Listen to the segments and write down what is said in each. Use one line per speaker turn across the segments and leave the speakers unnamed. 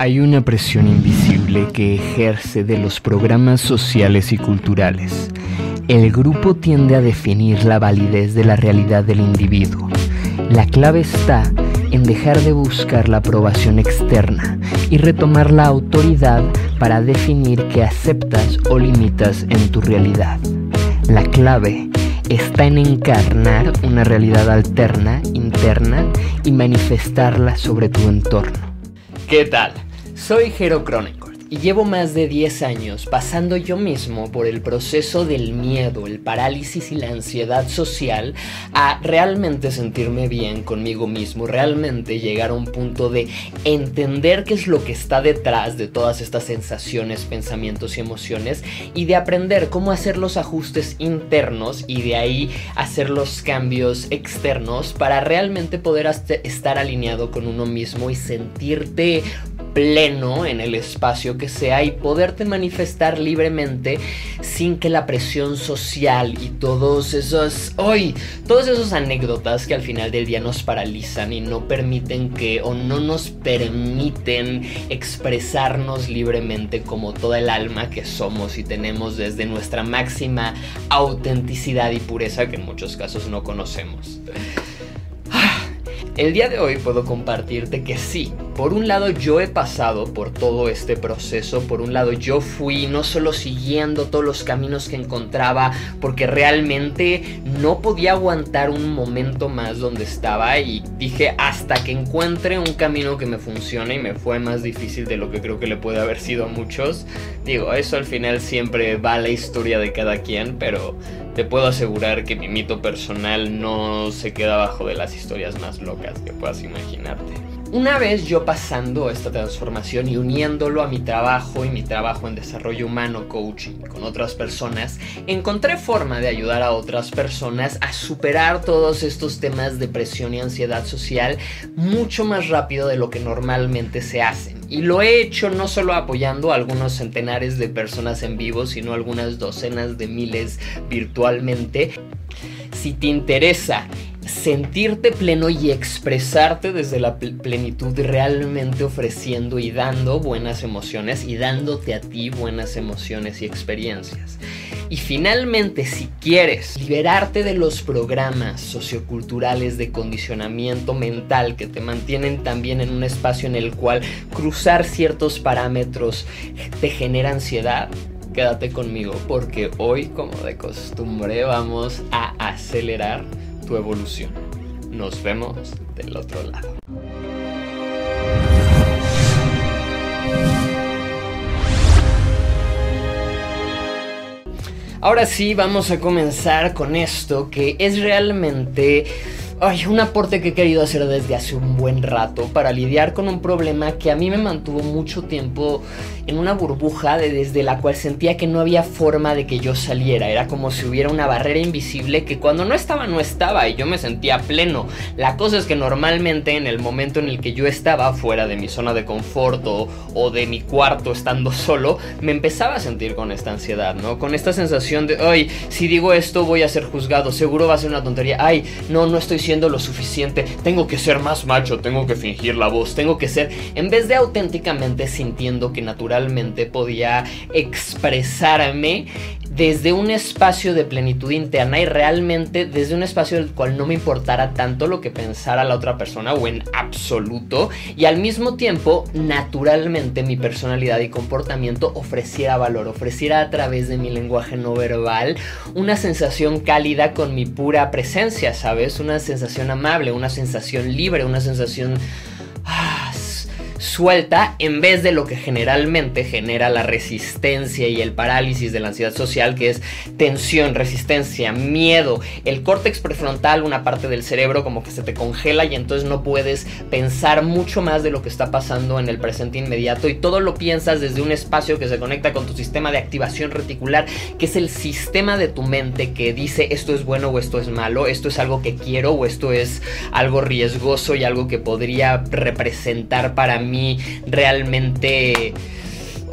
Hay una presión invisible que ejerce de los programas sociales y culturales. El grupo tiende a definir la validez de la realidad del individuo. La clave está en dejar de buscar la aprobación externa y retomar la autoridad para definir qué aceptas o limitas en tu realidad. La clave está en encarnar una realidad alterna, interna, y manifestarla sobre tu entorno.
¿Qué tal? Soy Jero Chronicles y llevo más de 10 años pasando yo mismo por el proceso del miedo, el parálisis y la ansiedad social a realmente sentirme bien conmigo mismo, realmente llegar a un punto de entender qué es lo que está detrás de todas estas sensaciones, pensamientos y emociones y de aprender cómo hacer los ajustes internos y de ahí hacer los cambios externos para realmente poder estar alineado con uno mismo y sentirte pleno en el espacio que sea y poderte manifestar libremente sin que la presión social y todos esos hoy todos esos anécdotas que al final del día nos paralizan y no permiten que o no nos permiten expresarnos libremente como toda el alma que somos y tenemos desde nuestra máxima autenticidad y pureza que en muchos casos no conocemos. El día de hoy puedo compartirte que sí, por un lado yo he pasado por todo este proceso, por un lado yo fui no solo siguiendo todos los caminos que encontraba, porque realmente no podía aguantar un momento más donde estaba y dije hasta que encuentre un camino que me funcione y me fue más difícil de lo que creo que le puede haber sido a muchos. Digo, eso al final siempre va la historia de cada quien, pero te puedo asegurar que mi mito personal no se queda abajo de las historias más locas que puedas imaginarte. Una vez yo pasando esta transformación y uniéndolo a mi trabajo y mi trabajo en desarrollo humano, coaching con otras personas, encontré forma de ayudar a otras personas a superar todos estos temas de presión y ansiedad social mucho más rápido de lo que normalmente se hacen. Y lo he hecho no solo apoyando a algunos centenares de personas en vivo, sino algunas docenas de miles virtualmente. Si te interesa sentirte pleno y expresarte desde la plenitud realmente ofreciendo y dando buenas emociones y dándote a ti buenas emociones y experiencias. Y finalmente, si quieres liberarte de los programas socioculturales de condicionamiento mental que te mantienen también en un espacio en el cual cruzar ciertos parámetros te genera ansiedad, quédate conmigo porque hoy, como de costumbre, vamos a acelerar tu evolución. Nos vemos del otro lado. Ahora sí, vamos a comenzar con esto que es realmente Ay, un aporte que he querido hacer desde hace un buen rato para lidiar con un problema que a mí me mantuvo mucho tiempo en una burbuja desde la cual sentía que no había forma de que yo saliera. Era como si hubiera una barrera invisible que cuando no estaba, no estaba y yo me sentía pleno. La cosa es que normalmente en el momento en el que yo estaba fuera de mi zona de confort o, de mi cuarto estando solo, me empezaba a sentir con esta ansiedad, ¿no? Con esta sensación de, ay, si digo esto voy a ser juzgado, seguro va a ser una tontería, ay, no, no estoy lo suficiente, tengo que ser más macho, tengo que fingir la voz, tengo que ser, en vez de auténticamente sintiendo que naturalmente podía expresarme desde un espacio de plenitud interna y realmente desde un espacio del cual no me importara tanto lo que pensara la otra persona o en absoluto y al mismo tiempo naturalmente mi personalidad y comportamiento ofreciera valor, ofreciera a través de mi lenguaje no verbal una sensación cálida con mi pura presencia, ¿sabes? Una sensación amable, una sensación libre, una sensación... Suelta en vez de lo que generalmente genera la resistencia y el parálisis de la ansiedad social, que es tensión, resistencia, miedo, el córtex prefrontal, una parte del cerebro como que se te congela y entonces no puedes pensar mucho más de lo que está pasando en el presente inmediato. Y todo lo piensas desde un espacio que se conecta con tu sistema de activación reticular, que es el sistema de tu mente que dice esto es bueno o esto es malo, esto es algo que quiero o esto es algo riesgoso y algo que podría representar para mí mí realmente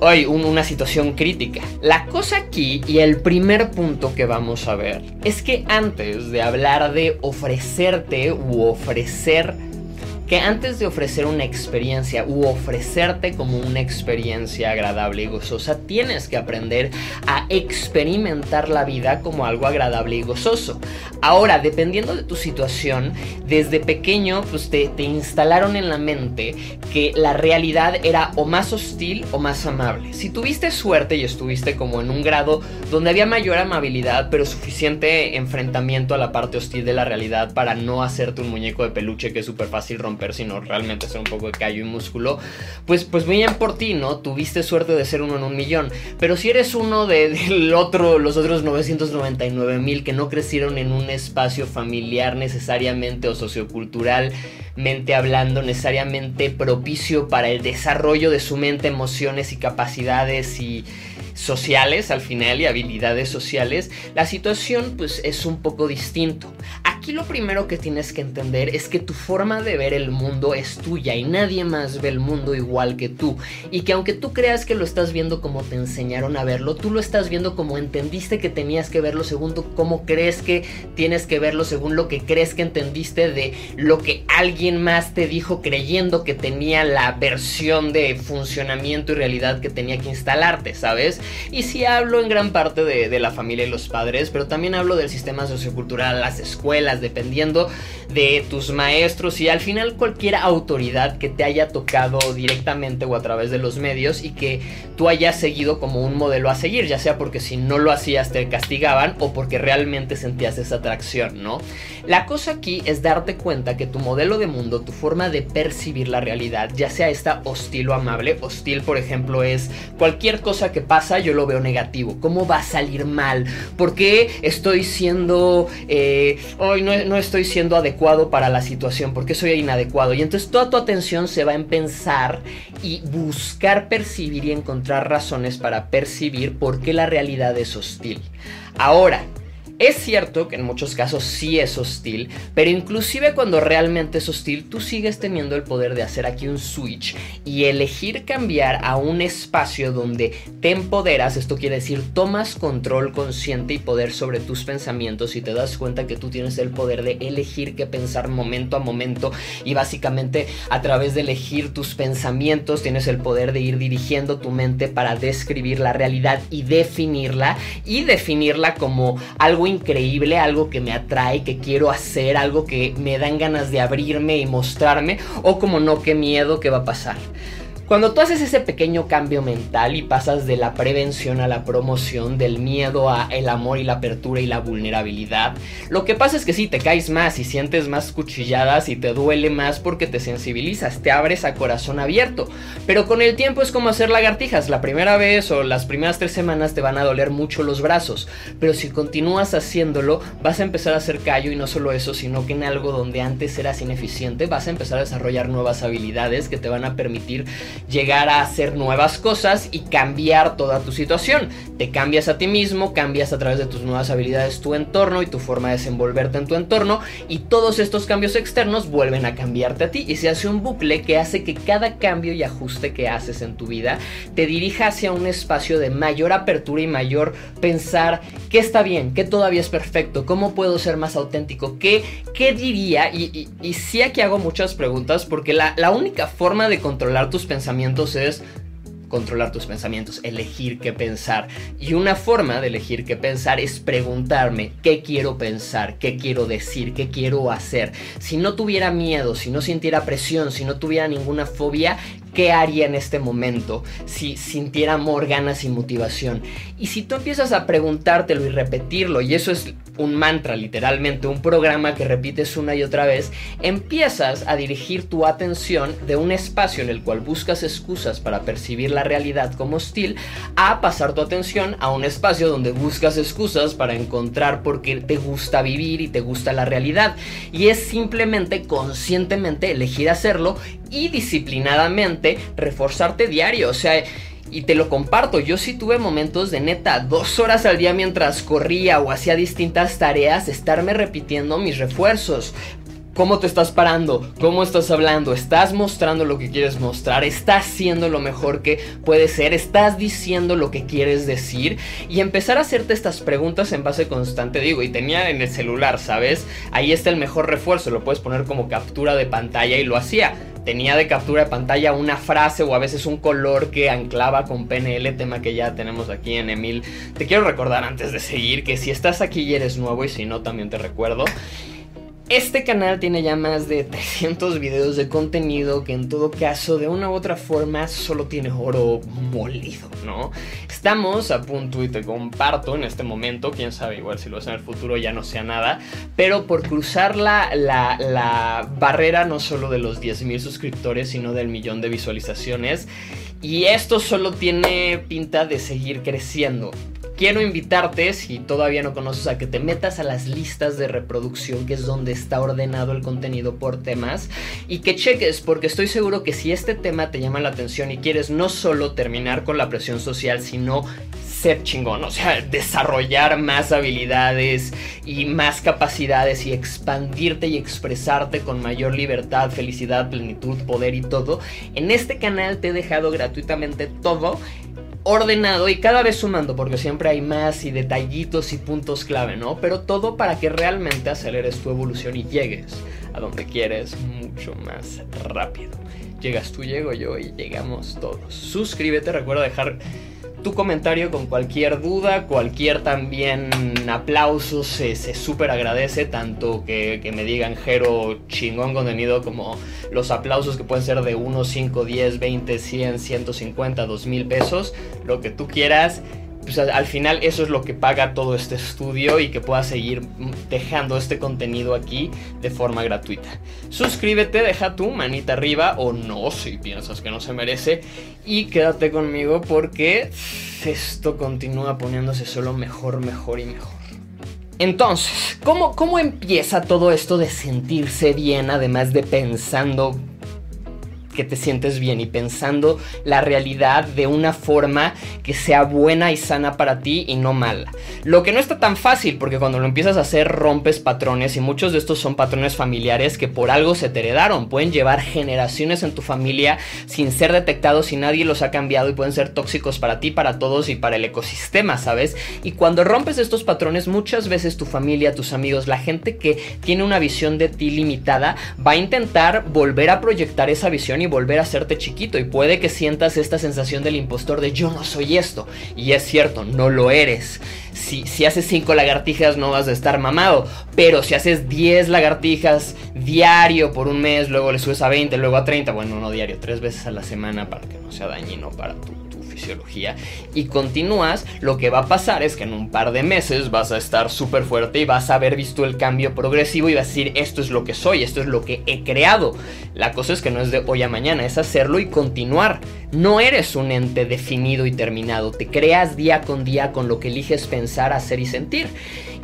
hoy una situación crítica. La cosa aquí y el primer punto que vamos a ver es que antes de hablar de ofrecerte u ofrecer que antes de ofrecer una experiencia u ofrecerte como una experiencia agradable y gozosa, tienes que aprender a experimentar la vida como algo agradable y gozoso. Ahora, dependiendo de tu situación, desde pequeño pues te, te instalaron en la mente que la realidad era o más hostil o más amable. Si tuviste suerte y estuviste como en un grado donde había mayor amabilidad, pero suficiente enfrentamiento a la parte hostil de la realidad para no hacerte un muñeco de peluche que es súper fácil romper, sino realmente ser un poco de callo y músculo, pues, pues bien por ti, ¿no? Tuviste suerte de ser uno en un millón. Pero si eres uno de, otro, los otros 999 mil que no crecieron en un espacio familiar necesariamente o socioculturalmente hablando, necesariamente propicio para el desarrollo de su mente, emociones y capacidades y sociales al final y habilidades sociales, la situación pues es un poco distinto. Aquí lo primero que tienes que entender es que tu forma de ver el mundo es tuya y nadie más ve el mundo igual que tú. Y que aunque tú creas que lo estás viendo como te enseñaron a verlo, tú lo estás viendo como entendiste que tenías que verlo según cómo crees que tienes que verlo, según lo que crees que entendiste de lo que alguien más te dijo creyendo que tenía la versión de funcionamiento y realidad que tenía que instalarte, ¿sabes? Y sí hablo en gran parte de, de la familia y los padres, pero también hablo del sistema sociocultural, las escuelas, dependiendo de tus maestros y al final cualquier autoridad que te haya tocado directamente o a través de los medios y que tú hayas seguido como un modelo a seguir, ya sea porque si no lo hacías te castigaban o porque realmente sentías esa atracción, ¿no? La cosa aquí es darte cuenta que tu modelo de mundo, tu forma de percibir la realidad, ya sea esta hostil o amable, hostil por ejemplo es cualquier cosa que pasa yo lo veo negativo, ¿cómo va a salir mal? ¿Por qué estoy siendo, eh, hoy no, estoy siendo adecuado para la situación, porque soy inadecuado. Y entonces toda tu atención se va en pensar y buscar percibir y encontrar razones para percibir por qué la realidad es hostil. Ahora, es cierto que en muchos casos sí es hostil, pero inclusive cuando realmente es hostil, tú sigues teniendo el poder de hacer aquí un switch y elegir cambiar a un espacio donde te empoderas, esto quiere decir tomas control consciente y poder sobre tus pensamientos y te das cuenta que tú tienes el poder de elegir qué pensar momento a momento y básicamente a través de elegir tus pensamientos tienes el poder de ir dirigiendo tu mente para describir la realidad y definirla y definirla como algo increíble, algo que me atrae, que quiero hacer, algo que me dan ganas de abrirme y mostrarme, o como no, qué miedo que va a pasar. Cuando tú haces ese pequeño cambio mental y pasas de la prevención a la promoción, del miedo a el amor y la apertura y la vulnerabilidad, lo que pasa es que sí te caes más y sientes más cuchilladas y te duele más porque te sensibilizas, te abres a corazón abierto. Pero con el tiempo es como hacer lagartijas, la primera vez o las primeras tres semanas te van a doler mucho los brazos, pero si continúas haciéndolo vas a empezar a hacer callo y no solo eso, sino que en algo donde antes eras ineficiente vas a empezar a desarrollar nuevas habilidades que te van a permitir llegar a hacer nuevas cosas y cambiar toda tu situación. Te cambias a ti mismo, cambias a través de tus nuevas habilidades tu entorno y tu forma de desenvolverte en tu entorno y todos estos cambios externos vuelven a cambiarte a ti y se hace un bucle que hace que cada cambio y ajuste que haces en tu vida te dirija hacia un espacio de mayor apertura y mayor pensar qué está bien, qué todavía es perfecto, cómo puedo ser más auténtico, qué, qué diría y, y, sí aquí hago muchas preguntas porque la, la única forma de controlar tus pensamientos es controlar tus pensamientos, elegir qué pensar. Y una forma de elegir qué pensar es preguntarme qué quiero pensar, qué quiero decir, qué quiero hacer. Si no tuviera miedo, si no sintiera presión, si no tuviera ninguna fobia, ¿qué haría en este momento si sintiera amor, ganas y motivación? Y si tú empiezas a preguntártelo y repetirlo, y eso es un mantra literalmente, un programa que repites una y otra vez, empiezas a dirigir tu atención de un espacio en el cual buscas excusas para percibir la realidad como hostil a pasar tu atención a un espacio donde buscas excusas para encontrar por qué te gusta vivir y te gusta la realidad. Y es simplemente conscientemente elegir hacerlo y disciplinadamente reforzarte diario. O sea, y te lo comparto, yo sí tuve momentos de neta, dos horas al día mientras corría o hacía distintas tareas, estarme repitiendo mis refuerzos cómo te estás parando, cómo estás hablando, estás mostrando lo que quieres mostrar, estás siendo lo mejor que puedes ser, estás diciendo lo que quieres decir y empezar a hacerte estas preguntas en base constante, digo, y tenía en el celular, ¿sabes? Ahí está el mejor refuerzo, lo puedes poner como captura de pantalla y lo hacía. Tenía de captura de pantalla una frase o a veces un color que anclaba con PNL, tema que ya tenemos aquí en Emil. Te quiero recordar antes de seguir que si estás aquí y eres nuevo y si no también te recuerdo. Este canal tiene ya más de 300 videos de contenido que en todo caso de una u otra forma solo tiene oro molido, ¿no? Estamos a punto y te comparto en este momento, quién sabe, igual si lo hace en el futuro ya no sea nada, pero por cruzar la, la, la barrera no solo de los 10.000 suscriptores, sino del millón de visualizaciones. Y esto solo tiene pinta de seguir creciendo. Quiero invitarte, si todavía no conoces, a que te metas a las listas de reproducción, que es donde está ordenado el contenido por temas, y que cheques, porque estoy seguro que si este tema te llama la atención y quieres no solo terminar con la presión social, sino chingón, o sea, desarrollar más habilidades y más capacidades y expandirte y expresarte con mayor libertad, felicidad, plenitud, poder y todo, en este canal te he dejado gratuitamente todo ordenado y cada vez sumando, porque siempre hay más y detallitos y puntos clave, ¿no? Pero todo para que realmente aceleres tu evolución y llegues a donde quieres mucho más rápido. Llegas tú, llego yo y llegamos todos. Suscríbete, recuerda dejar tu comentario con cualquier duda, cualquier también aplauso se, se súper agradece, tanto que, que, me digan Jero chingón contenido como los aplausos que pueden ser de 1, 5, 10, 20, 100, 150, 2000 pesos, lo que tú quieras pues al final eso es lo que paga todo este estudio y que puedas seguir dejando este contenido aquí de forma gratuita. Suscríbete, deja tu manita arriba o no si piensas que no se merece y quédate conmigo porque esto continúa poniéndose solo mejor, mejor y mejor. Entonces, ¿cómo, ¿cómo empieza todo esto de sentirse bien además de pensando que te sientes bien y pensando la realidad de una forma que sea buena y sana para ti y no mala. Lo que no está tan fácil porque cuando lo empiezas a hacer rompes patrones y muchos de estos son patrones familiares que por algo se te heredaron. Pueden llevar generaciones en tu familia sin ser detectados y nadie los ha cambiado y pueden ser tóxicos para ti, para todos y para el ecosistema, ¿sabes? Y cuando rompes estos patrones muchas veces tu familia, tus amigos, la gente que tiene una visión de ti limitada va a intentar volver a proyectar esa visión volver a hacerte chiquito y puede que sientas esta sensación del impostor de yo no soy esto. Y es cierto, no lo eres. Si, si haces 5 lagartijas no vas a estar mamado, pero si haces 10 lagartijas diario por un mes, luego le subes a 20, luego a 30, bueno, no diario, tres veces a la semana para que no sea dañino para tu fisiología y continúas, lo que va a pasar es que en un par de meses vas a estar súper fuerte y vas a haber visto el cambio progresivo y vas a decir esto es lo que soy, esto es lo que he creado. La cosa es que no es de hoy a mañana, es hacerlo y continuar. No eres un ente definido y terminado, te creas día con día con lo que eliges pensar, hacer y sentir.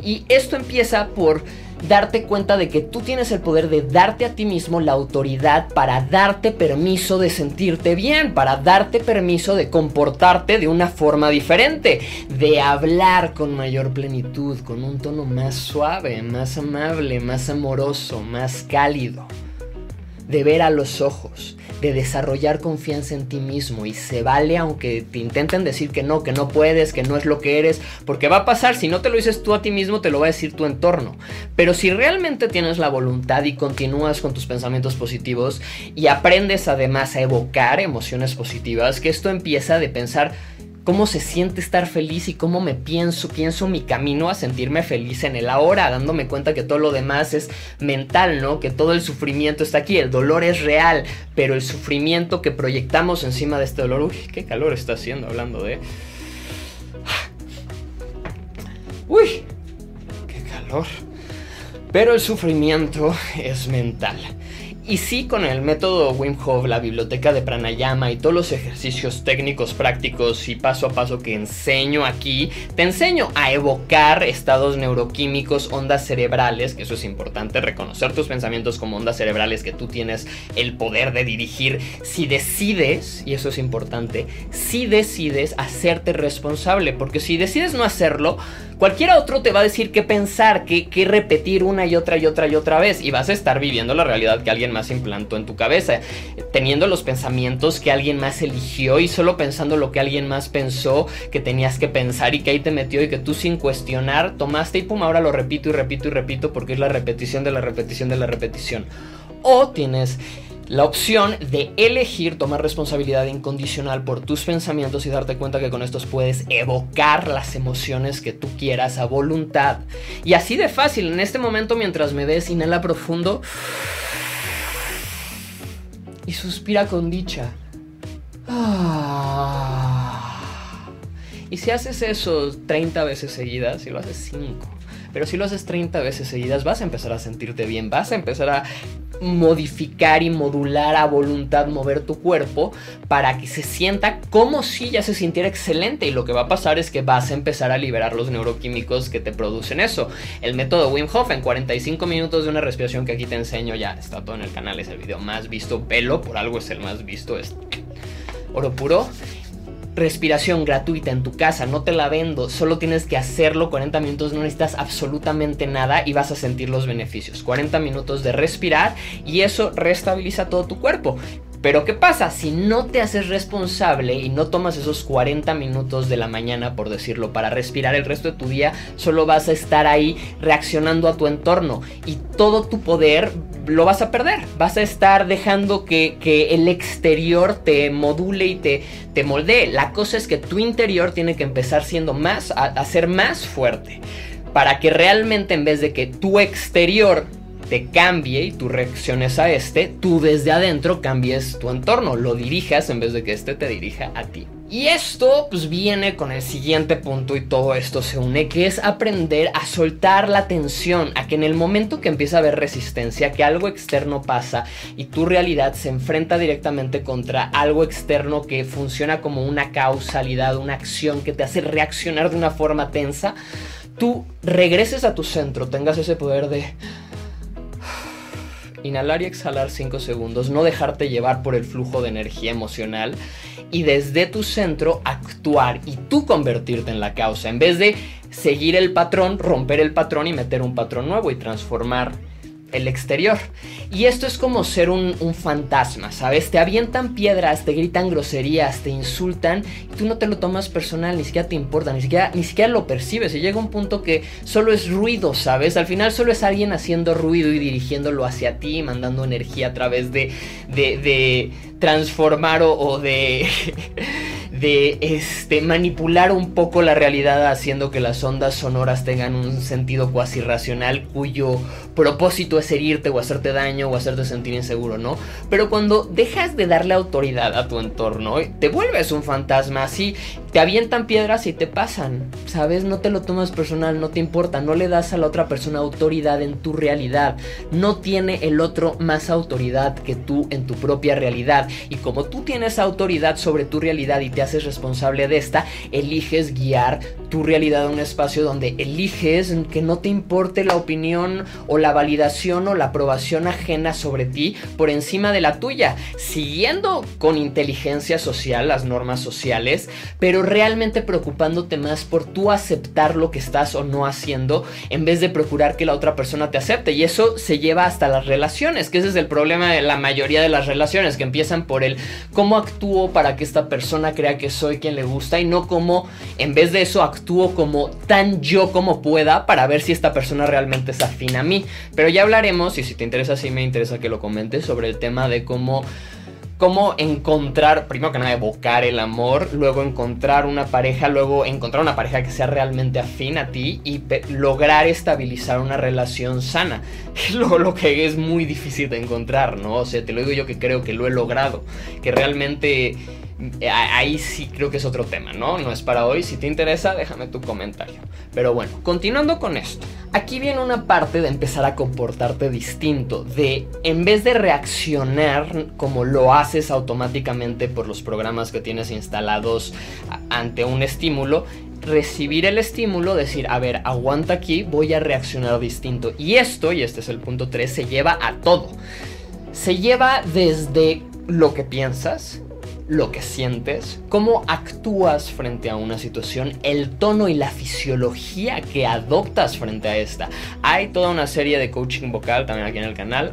Y esto empieza por darte cuenta de que tú tienes el poder de darte a ti mismo la autoridad para darte permiso de sentirte bien, para darte permiso de comportarte de una forma diferente, de hablar con mayor plenitud, con un tono más suave, más amable, más amoroso, más cálido, de ver a los ojos, de desarrollar confianza en ti mismo y se vale aunque te intenten decir que no, que no puedes, que no es lo que eres, porque va a pasar, si no te lo dices tú a ti mismo, te lo va a decir tu entorno. Pero si realmente tienes la voluntad y continúas con tus pensamientos positivos y aprendes además a evocar emociones positivas, que esto empieza de pensar, cómo se siente estar feliz y cómo me pienso, pienso mi camino a sentirme feliz en el ahora, dándome cuenta que todo lo demás es mental, ¿no? Que todo el sufrimiento está aquí, el dolor es real, pero el sufrimiento que proyectamos encima de este dolor, uy, qué calor está haciendo hablando de... Uy, qué calor. Pero el sufrimiento es mental. Y sí, con el método Wim Hof, la biblioteca de pranayama y todos los ejercicios técnicos prácticos y paso a paso que enseño aquí, te enseño a evocar estados neuroquímicos, ondas cerebrales, que eso es importante, reconocer tus pensamientos como ondas cerebrales que tú tienes el poder de dirigir. Si decides, y eso es importante, si decides hacerte responsable, porque si decides no hacerlo, Cualquiera otro te va a decir qué pensar, qué, qué repetir una y otra y otra y otra vez. Y vas a estar viviendo la realidad que alguien más implantó en tu cabeza. Teniendo los pensamientos que alguien más eligió y solo pensando lo que alguien más pensó que tenías que pensar y que ahí te metió y que tú sin cuestionar tomaste y pum, ahora lo repito y repito y repito porque es la repetición de la repetición de la repetición. O tienes la opción de elegir tomar responsabilidad incondicional por tus pensamientos y darte cuenta que con estos puedes evocar las emociones que tú quieras a voluntad. Y así de fácil, en este momento mientras me des, inhala profundo y suspira con dicha. Ah. Y si haces eso 30 veces seguidas, si lo haces 5, pero si lo haces 30 veces seguidas, vas a empezar a sentirte bien, vas a empezar a modificar y modular a voluntad, mover tu cuerpo para que se sienta como si ya se sintiera excelente. Y lo que va a pasar es que vas a empezar a liberar los neuroquímicos que te producen eso. El método Wim Hof en 45 minutos de una respiración que aquí te enseño, ya está todo en el canal, es el video más visto, pelo, por algo es el más visto, es oro puro respiración gratuita en tu casa, no te la vendo, solo tienes que hacerlo 40 minutos, no necesitas absolutamente nada y vas a sentir los beneficios. 40 minutos de respirar y eso restabiliza todo tu cuerpo. Pero ¿qué pasa? Si no te haces responsable y no tomas esos 40 minutos de la mañana, por decirlo, para respirar el resto de tu día, solo vas a estar ahí reaccionando a tu entorno y todo tu poder lo vas a perder. Vas a estar dejando que, el exterior te module y te, te moldee. La cosa es que tu interior tiene que empezar siendo más, a ser más fuerte. Para que realmente en vez de que tu exterior te cambie y tú reacciones a este, tú desde adentro cambies tu entorno, lo dirijas en vez de que este te dirija a ti. Y esto pues viene con el siguiente punto y todo esto se une, que es aprender a soltar la tensión, a que en el momento que empieza a haber resistencia, que algo externo pasa y tu realidad se enfrenta directamente contra algo externo que funciona como una causalidad, una acción que te hace reaccionar de una forma tensa, tú regreses a tu centro, tengas ese poder de inhalar y exhalar 5 segundos, no dejarte llevar por el flujo de energía emocional y desde tu centro actuar y tú convertirte en la causa, en vez de seguir el patrón, romper el patrón y meter un patrón nuevo y transformar el exterior. Y esto es como ser un, fantasma, ¿sabes? Te avientan piedras, te gritan groserías, te insultan y tú no te lo tomas personal, ni siquiera te importa, ni siquiera, ni siquiera lo percibes. Y llega un punto que solo es ruido, ¿sabes? Al final solo es alguien haciendo ruido y dirigiéndolo hacia ti, mandando energía a través de, de, de transformar o, de, de este, manipular un poco la realidad haciendo que las ondas sonoras tengan un sentido cuasi racional cuyo propósito es herirte o hacerte daño o hacerte sentir inseguro, ¿no? Pero cuando dejas de darle autoridad a tu entorno, te vuelves un fantasma así, te avientan piedras y te pasan, ¿sabes? No te lo tomas personal, no te importa, no le das a la otra persona autoridad en tu realidad, no tiene el otro más autoridad que tú en tu propia realidad y como tú tienes autoridad sobre tu realidad y te haces responsable de esta, eliges guiar tu realidad a un espacio donde eliges que no te importe la opinión o la validación o la aprobación ajena sobre ti por encima de la tuya, siguiendo con inteligencia social las normas sociales, pero realmente preocupándote más por tú aceptar lo que estás o no haciendo en vez de procurar que la otra persona te acepte. Y eso se lleva hasta las relaciones, que ese es el problema de la mayoría de las relaciones, que empiezan por el cómo actúo para que esta persona crea que soy quien le gusta y no como en vez de eso actúo como tan yo como pueda para ver si esta persona realmente es afín a mí. Pero ya hablaremos, y si te interesa, sí me interesa que lo comentes, sobre el tema de cómo cómo encontrar, primero que nada, evocar el amor, luego encontrar una pareja, luego encontrar una pareja que sea realmente afín a ti y lograr estabilizar una relación sana. Lo, lo que es muy difícil de encontrar, ¿no? O sea, te lo digo yo que creo que lo he logrado, que realmente ahí sí creo que es otro tema, ¿no? No es para hoy. Si te interesa, déjame tu comentario. Pero bueno, continuando con esto. Aquí viene una parte de empezar a comportarte distinto. De en vez de reaccionar como lo haces automáticamente por los programas que tienes instalados ante un estímulo, recibir el estímulo, decir, a ver, aguanta aquí, voy a reaccionar distinto. Y esto, y este es el punto 3, se lleva a todo. Se lleva desde lo que piensas, lo que sientes, cómo actúas frente a una situación, el tono y la fisiología que adoptas frente a esta. Hay toda una serie de coaching vocal también aquí en el canal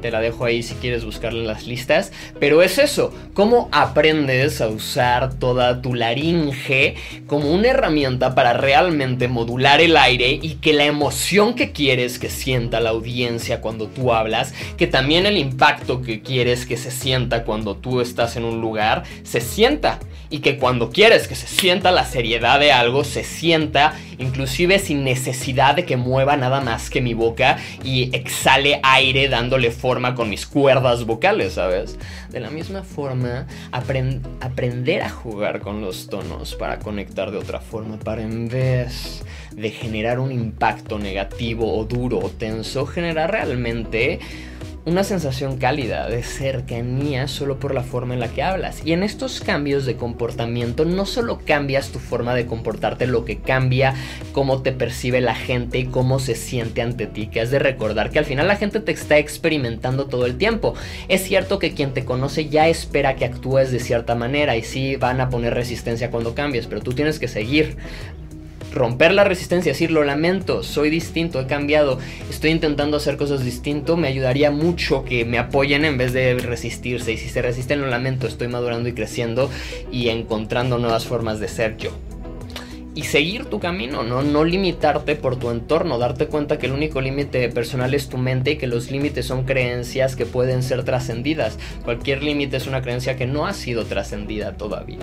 te la dejo ahí si quieres buscarla en las listas. Pero es eso, cómo aprendes a usar toda tu laringe como una herramienta para realmente modular el aire y que la emoción que quieres que sienta la audiencia cuando tú hablas, que también el impacto que quieres que se sienta cuando tú estás en un lugar, se sienta. Y que cuando quieres que se sienta la seriedad de algo, se sienta inclusive sin necesidad de que mueva nada más que mi boca y exhale aire dándole forma con mis cuerdas vocales, ¿sabes? De la misma forma, aprender a jugar con los tonos para conectar de otra forma, para en vez de generar un impacto negativo o duro o tenso, generar realmente una sensación cálida de cercanía solo por la forma en la que hablas. Y en estos cambios de comportamiento no solo cambias tu forma de comportarte, lo que cambia cómo te percibe la gente y cómo se siente ante ti, que has de recordar que al final la gente te está experimentando todo el tiempo. Es cierto que quien te conoce ya espera que actúes de cierta manera y sí van a poner resistencia cuando cambies, pero tú tienes que seguir romper la resistencia, decir lo lamento, soy distinto, he cambiado, estoy intentando hacer cosas distinto, me ayudaría mucho que me apoyen en vez de resistirse. Y si se resisten, lo lamento, estoy madurando y creciendo y encontrando nuevas formas de ser yo. Y seguir tu camino, ¿no? No limitarte por tu entorno, darte cuenta que el único límite personal es tu mente y que los límites son creencias que pueden ser trascendidas. Cualquier límite es una creencia que no ha sido trascendida todavía.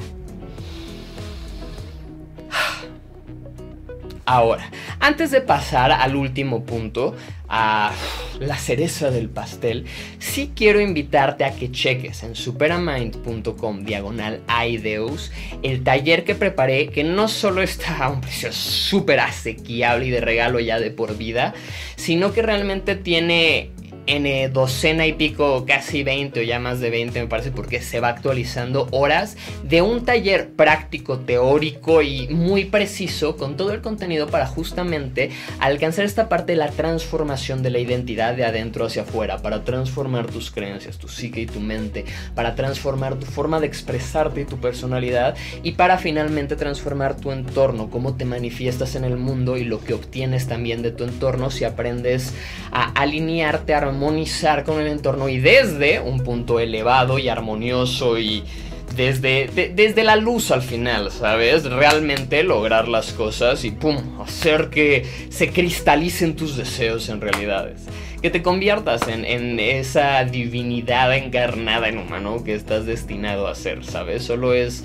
Ahora, antes de pasar al último punto, a la cereza del pastel, sí quiero invitarte a que cheques en superamind.com diagonal ideus el taller que preparé que no solo está a un precio súper asequible y de regalo ya de por vida, sino que realmente tiene en docena y pico, casi 20 o ya más de 20 me parece, porque se va actualizando horas de un taller práctico, teórico y muy preciso con todo el contenido para justamente alcanzar esta parte de la transformación de la identidad de adentro hacia afuera, para transformar tus creencias, tu psique y tu mente, para transformar tu forma de expresarte y tu personalidad y para finalmente transformar tu entorno, cómo te manifiestas en el mundo y lo que obtienes también de tu entorno si aprendes a alinearte, a armonizar con el entorno y desde un punto elevado y armonioso y desde, desde la luz al final, ¿sabes? Realmente lograr las cosas y pum, hacer que se cristalicen tus deseos en realidades. Que te conviertas en, en esa divinidad encarnada en humano que estás destinado a ser, ¿sabes? Solo es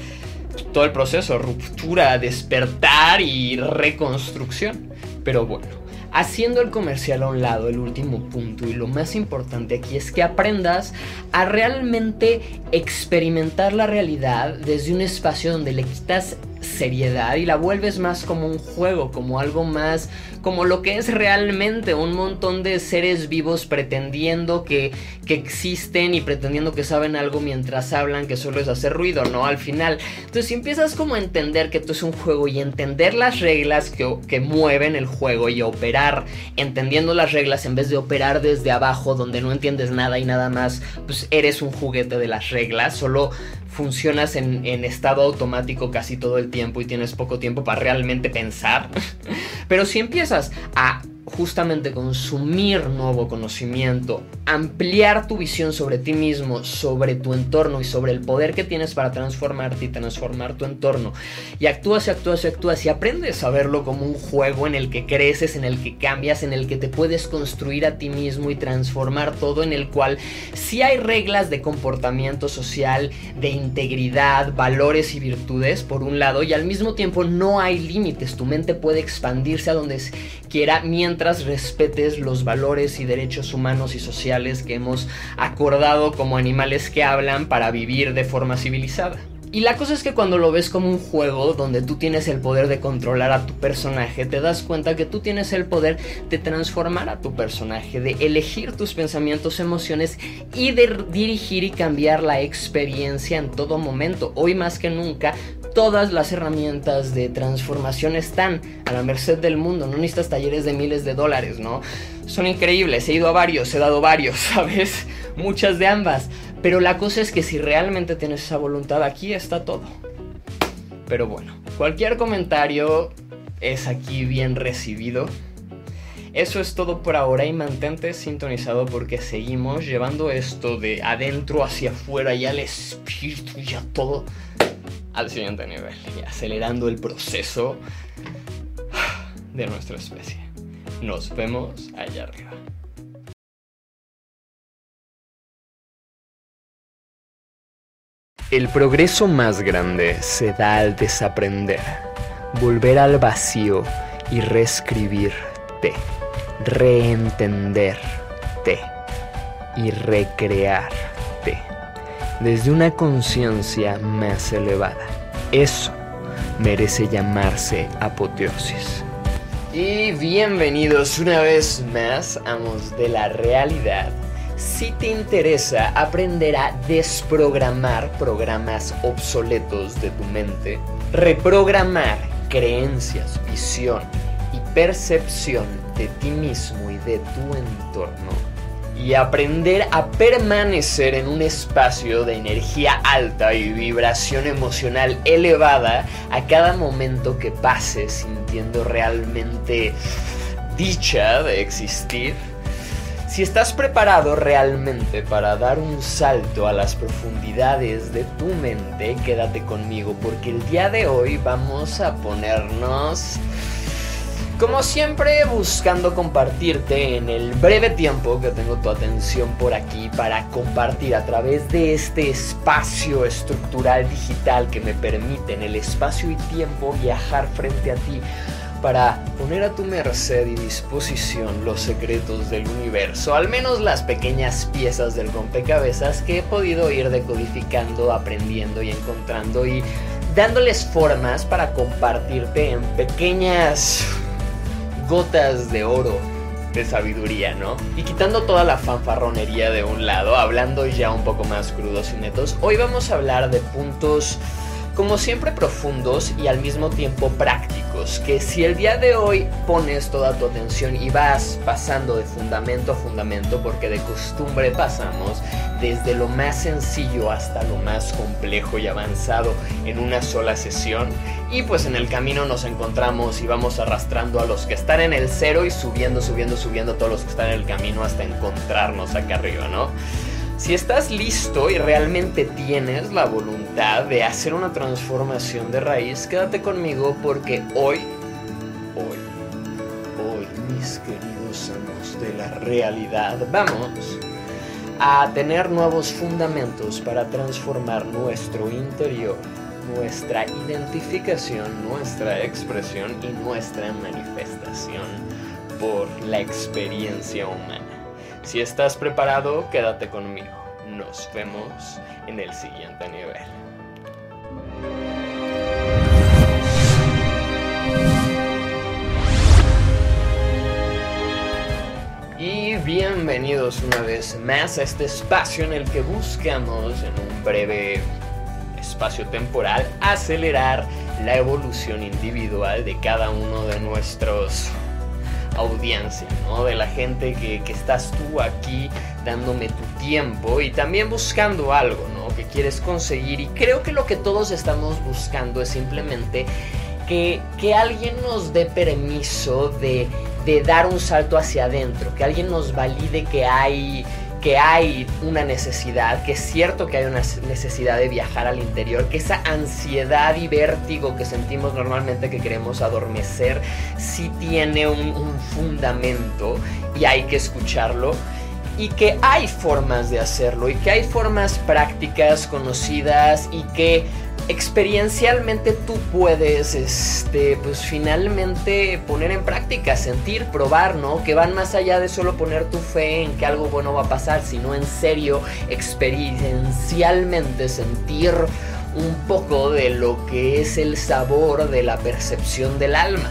todo el proceso, ruptura, despertar y reconstrucción. Pero bueno, Haciendo el comercial a un lado, el último punto y lo más importante aquí es que aprendas a realmente experimentar la realidad desde un espacio donde le quitas seriedad y la vuelves más como un juego, como algo más, como lo que es realmente un montón de seres vivos pretendiendo que, que existen y pretendiendo que saben algo mientras hablan, que solo es hacer ruido, ¿no? Al final. Entonces si empiezas como a entender que esto es un juego y entender las reglas que, que mueven el juego y operar entendiendo las reglas en vez de operar desde abajo donde no entiendes nada y nada más, pues eres un juguete de las reglas, solo funcionas en, estado automático casi todo el tiempo y tienes poco tiempo para realmente pensar. Pero si empiezas a justamente consumir nuevo conocimiento, ampliar tu visión sobre ti mismo, sobre tu entorno y sobre el poder que tienes para transformarte y transformar tu entorno. Y actúas y actúas y actúas y aprendes a verlo como un juego en el que creces, en el que cambias, en el que te puedes construir a ti mismo y transformar todo, en el cual si hay reglas de comportamiento social, de integridad, valores y virtudes, por un lado, y al mismo tiempo no hay límites, tu mente puede expandirse a donde mientras respetes los valores y derechos humanos y sociales que hemos acordado como animales que hablan para vivir de forma civilizada. Y la cosa es que cuando lo ves como un juego donde tú tienes el poder de controlar a tu personaje, te das cuenta que tú tienes el poder de transformar a tu personaje, de elegir tus pensamientos, emociones y de dirigir y cambiar la experiencia en todo momento. Hoy más que nunca, todas las herramientas de transformación están a la merced del mundo. No necesitas talleres de miles de dólares, ¿no? Son increíbles, he ido a varios, he dado varios, ¿sabes? Muchas de ambas Pero la cosa es que si realmente tienes esa voluntad, aquí está todo. Pero bueno, cualquier comentario es aquí bien recibido. Eso es todo por ahora y mantente sintonizado porque seguimos llevando esto de adentro hacia afuera y al espíritu y a todo al siguiente nivel y acelerando el proceso de nuestra especie. Nos vemos allá arriba. El progreso más grande se da al desaprender, volver al vacío y reescribirte, reentenderte y recrearte desde una conciencia más elevada. Eso merece llamarse apoteosis. Y bienvenidos una vez más, amos de la realidad si te interesa aprender a desprogramar programas obsoletos de tu mente, reprogramar creencias, visión y percepción de ti mismo y de tu entorno, y aprender a permanecer en un espacio de energía alta y vibración emocional elevada a cada momento que pases sintiendo realmente dicha de existir, si estás preparado realmente para dar un salto a las profundidades de tu mente, quédate conmigo porque el día de hoy vamos a ponernos, como siempre, buscando compartirte en el breve tiempo que tengo tu atención por aquí para compartir a través de este espacio estructural digital que me permite en el espacio y tiempo viajar frente a ti para poner a tu merced y disposición los secretos del universo, al menos las pequeñas piezas del rompecabezas que he podido ir decodificando, aprendiendo y encontrando y dándoles formas para compartirte en pequeñas gotas de oro de sabiduría, ¿no? Y quitando toda la fanfarronería de un lado, hablando ya un poco más crudos y netos, hoy vamos a hablar de puntos como siempre profundos y al mismo tiempo prácticos, que si el día de hoy pones toda tu atención y vas pasando de fundamento a fundamento, porque de costumbre pasamos desde lo más sencillo hasta lo más complejo y avanzado en una sola sesión, y pues en el camino nos encontramos y vamos arrastrando a los que están en el cero y subiendo, subiendo, subiendo todos los que están en el camino hasta encontrarnos acá arriba, ¿no? Si estás listo y realmente tienes la voluntad de hacer una transformación de raíz, quédate conmigo porque hoy, hoy, hoy, mis queridos amos de la realidad, vamos a tener nuevos fundamentos para transformar nuestro interior, nuestra identificación, nuestra expresión y nuestra manifestación por la experiencia humana. Si estás preparado, quédate conmigo. Nos vemos en el siguiente nivel. Y bienvenidos una vez más a este espacio en el que buscamos en un breve espacio temporal acelerar la evolución individual de cada uno de nuestros audiencia, ¿no? De la gente que, que, estás tú aquí dándome tu tiempo y también buscando algo, ¿no? Que quieres conseguir. Y creo que lo que todos estamos buscando es simplemente que, que alguien nos dé permiso de, de dar un salto hacia adentro, que alguien nos valide que hay que hay una necesidad, que es cierto que hay una necesidad de viajar al interior, que esa ansiedad y vértigo que sentimos normalmente que queremos adormecer, sí tiene un, un fundamento y hay que escucharlo y que hay formas de hacerlo y que hay formas prácticas conocidas y que experiencialmente tú puedes, este, pues finalmente poner en práctica, sentir, probar, ¿no? Que van más allá de solo poner tu fe en que algo bueno va a pasar, sino en serio, experiencialmente sentir un poco de lo que es el sabor de la percepción del alma.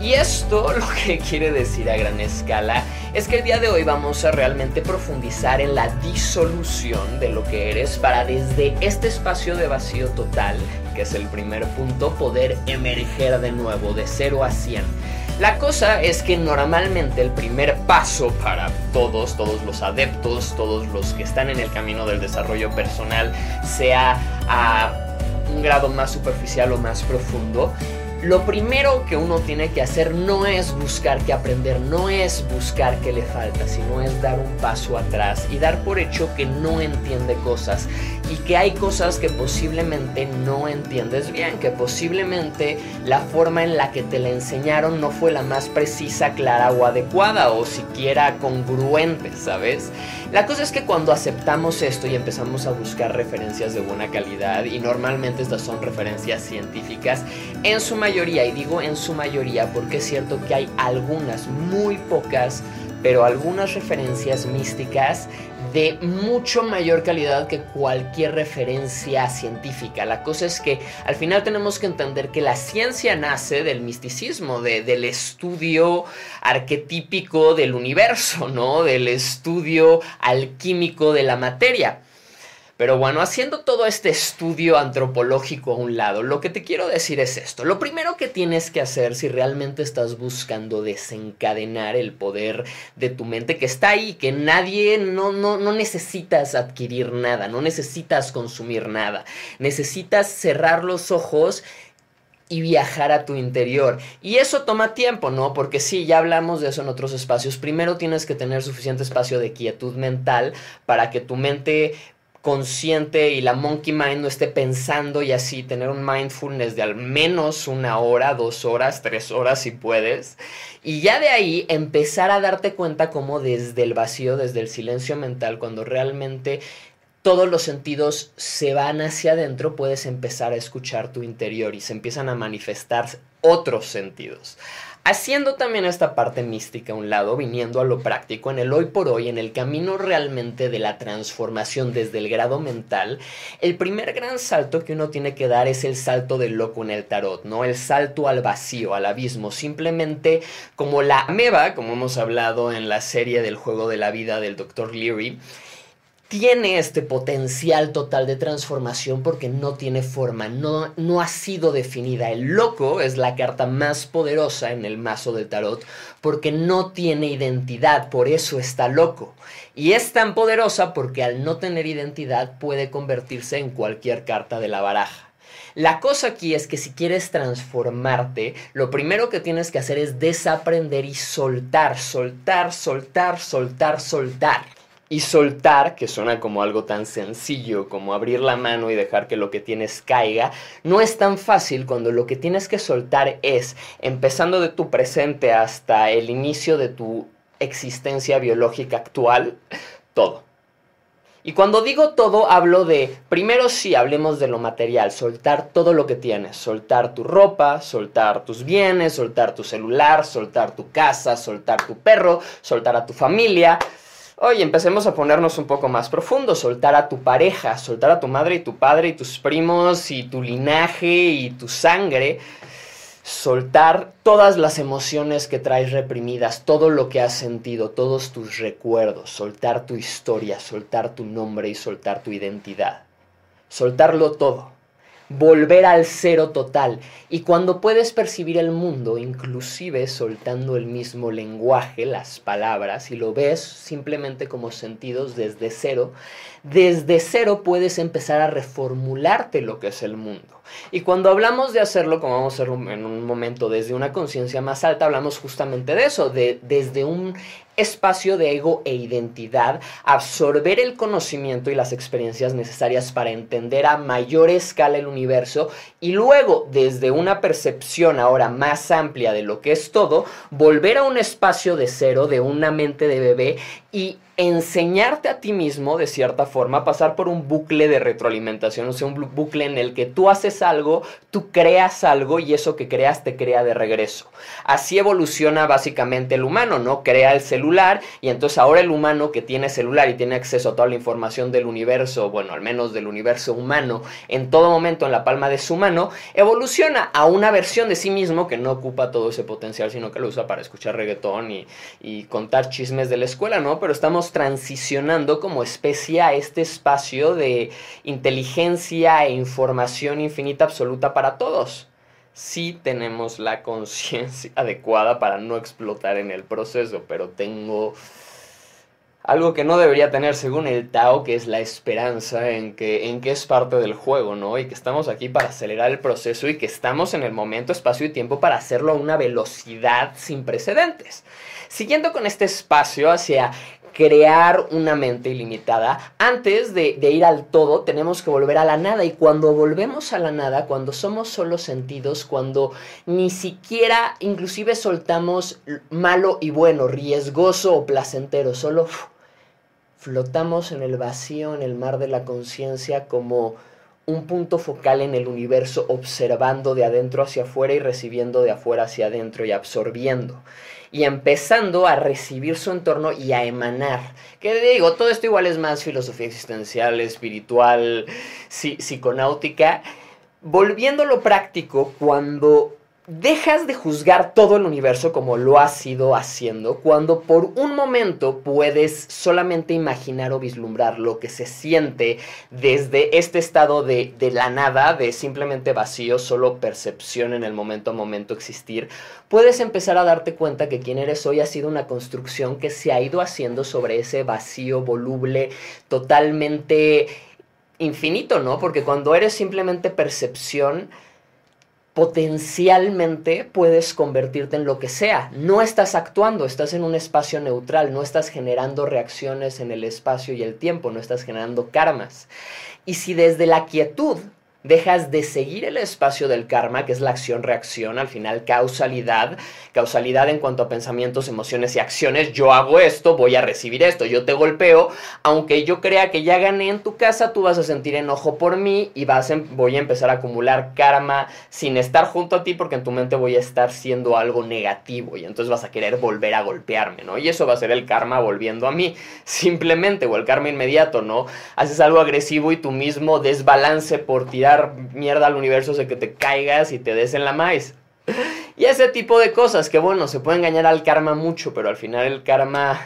Y esto lo que quiere decir a gran escala es que el día de hoy vamos a realmente profundizar en la disolución de lo que eres para desde este espacio de vacío total, que es el primer punto, poder emerger de nuevo de 0 a 100 La cosa es que normalmente el primer paso para todos, todos los adeptos, todos los que están en el camino del desarrollo personal, sea a un grado más superficial o más profundo, lo primero que uno tiene que hacer no es buscar qué aprender, no es buscar qué le falta, sino es dar un paso atrás y dar por hecho que no entiende cosas y que hay cosas que posiblemente no entiendes bien, que posiblemente la forma en la que te la enseñaron no fue la más precisa, clara o adecuada o siquiera congruente, ¿sabes? La cosa es que cuando aceptamos esto y empezamos a buscar referencias de buena calidad, y normalmente estas son referencias científicas, en su mayoría, y digo en su mayoría porque es cierto que hay algunas, muy pocas, pero algunas referencias místicas de mucho mayor calidad que cualquier referencia científica. La cosa es que al final tenemos que entender que la ciencia nace del misticismo, del estudio arquetípico del universo, ¿no? Del estudio alquímico de la materia. Pero bueno, haciendo todo este estudio antropológico a un lado, lo que te quiero decir es esto. Lo primero que tienes que hacer si realmente estás buscando desencadenar el poder de tu mente que está ahí, que nadie, no, no, no necesitas adquirir nada, no necesitas consumir nada, necesitas cerrar los ojos y viajar a tu interior. Y eso toma tiempo, ¿no? Porque sí, ya hablamos de eso en otros espacios. Primero tienes que tener suficiente espacio de quietud mental para que tu mente consciente y la monkey mind no esté pensando y así tener un mindfulness de al menos una hora, dos horas, tres horas si puedes. Y ya de ahí empezar a darte cuenta como desde el vacío, desde el silencio mental, cuando realmente todos los sentidos se van hacia adentro, puedes empezar a escuchar tu interior y se empiezan a manifestar otros sentidos. Haciendo también esta parte mística a un lado, viniendo a lo práctico, en el hoy por hoy, en el camino realmente de la transformación desde el grado mental, el primer gran salto que uno tiene que dar es el salto del loco en el tarot, ¿no? El salto al vacío, al abismo, simplemente como la ameba, como hemos hablado en la serie del juego de la vida del Dr. Leary, tiene este potencial total de transformación porque no tiene forma, no, no ha sido definida. El loco es la carta más poderosa en el mazo de tarot porque no tiene identidad, por eso está loco. Y es tan poderosa porque al no tener identidad puede convertirse en cualquier carta de la baraja. La cosa aquí es que si quieres transformarte, lo primero que tienes que hacer es desaprender y soltar, soltar, soltar, soltar, soltar. Y soltar, que suena como algo tan sencillo como abrir la mano y dejar que lo que tienes caiga, no es tan fácil cuando lo que tienes que soltar es, empezando de tu presente hasta el inicio de tu existencia biológica actual, todo. Y cuando digo todo, hablo de, primero sí, hablemos de lo material, soltar todo lo que tienes, soltar tu ropa, soltar tus bienes, soltar tu celular, soltar tu casa, soltar tu perro, soltar a tu familia, Oye, empecemos a ponernos un poco más profundo, soltar a tu pareja, soltar a tu madre y tu padre y tus primos y tu linaje y tu sangre, soltar todas las emociones que traes reprimidas, todo lo que has sentido, todos tus recuerdos, soltar tu historia, soltar tu nombre y soltar tu identidad, soltarlo todo volver al cero total. Y cuando puedes percibir el mundo, inclusive soltando el mismo lenguaje, las palabras, y lo ves simplemente como sentidos desde cero, desde cero puedes empezar a reformularte lo que es el mundo. Y cuando hablamos de hacerlo, como vamos a hacerlo en un momento desde una conciencia más alta, hablamos justamente de eso, de desde un espacio de ego e identidad, absorber el conocimiento y las experiencias necesarias para entender a mayor escala el universo y luego, desde una percepción ahora más amplia de lo que es todo, volver a un espacio de cero, de una mente de bebé y enseñarte a ti mismo, de cierta forma, pasar por un bucle de retroalimentación, o sea, un bucle en el que tú haces algo, tú creas algo y eso que creas te crea de regreso. Así evoluciona básicamente el humano, ¿no? Crea el celular y entonces ahora el humano que tiene celular y tiene acceso a toda la información del universo, bueno, al menos del universo humano, en todo momento en la palma de su mano, evoluciona a una versión de sí mismo que no ocupa todo ese potencial, sino que lo usa para escuchar reggaetón y, y contar chismes de la escuela, ¿no? Pero estamos transicionando como especie a este espacio de inteligencia e información infinita absoluta para todos. sí tenemos la conciencia adecuada para no explotar en el proceso, pero tengo algo que no debería tener según el Tao, que es la esperanza en que, en que es parte del juego, ¿no? Y que estamos aquí para acelerar el proceso y que estamos en el momento, espacio y tiempo para hacerlo a una velocidad sin precedentes. Siguiendo con este espacio hacia crear una mente ilimitada, antes de, ir al todo tenemos que volver a la nada y cuando volvemos a la nada, cuando somos solo sentidos, cuando ni siquiera inclusive soltamos malo y bueno, riesgoso o placentero, solo flotamos en el vacío, en el mar de la conciencia como un punto focal en el universo, observando de adentro hacia afuera y recibiendo de afuera hacia adentro y absorbiendo. Y empezando a recibir su entorno y a emanar. Que digo, todo esto igual es más filosofía existencial, espiritual, psiconáutica. Volviéndolo práctico, cuando dejas de juzgar todo el universo como lo has ido haciendo cuando por un momento puedes solamente imaginar o vislumbrar lo que se siente desde este estado de, de, la nada, de simplemente vacío, solo percepción en el momento a momento existir, puedes empezar a darte cuenta que quien eres hoy ha sido una construcción que se ha ido haciendo sobre ese vacío voluble totalmente infinito, ¿no? Porque cuando eres simplemente percepción, potencialmente puedes convertirte en lo que sea. No estás actuando, estás en un espacio neutral, no estás generando reacciones en el espacio y el tiempo, no estás generando karmas. Y si desde la quietud dejas de seguir el espacio del karma, que es la acción-reacción, al final causalidad, causalidad en cuanto a pensamientos, emociones y acciones, yo hago esto, voy a recibir esto, yo te golpeo, aunque yo crea que ya gané en tu casa, tú vas a sentir enojo por mí y vas voy a empezar a acumular karma sin estar junto a ti porque en tu mente voy a estar siendo algo negativo y entonces vas a querer volver a golpearme, ¿no? Y eso va a ser el karma volviendo a mí, simplemente, o el karma inmediato, ¿no? Haces algo agresivo y tu mismo desbalance por tirar mierda al universo de que te caigas y te des en la maíz. Y ese tipo de cosas que bueno, se puede engañar al karma mucho, pero al final el karma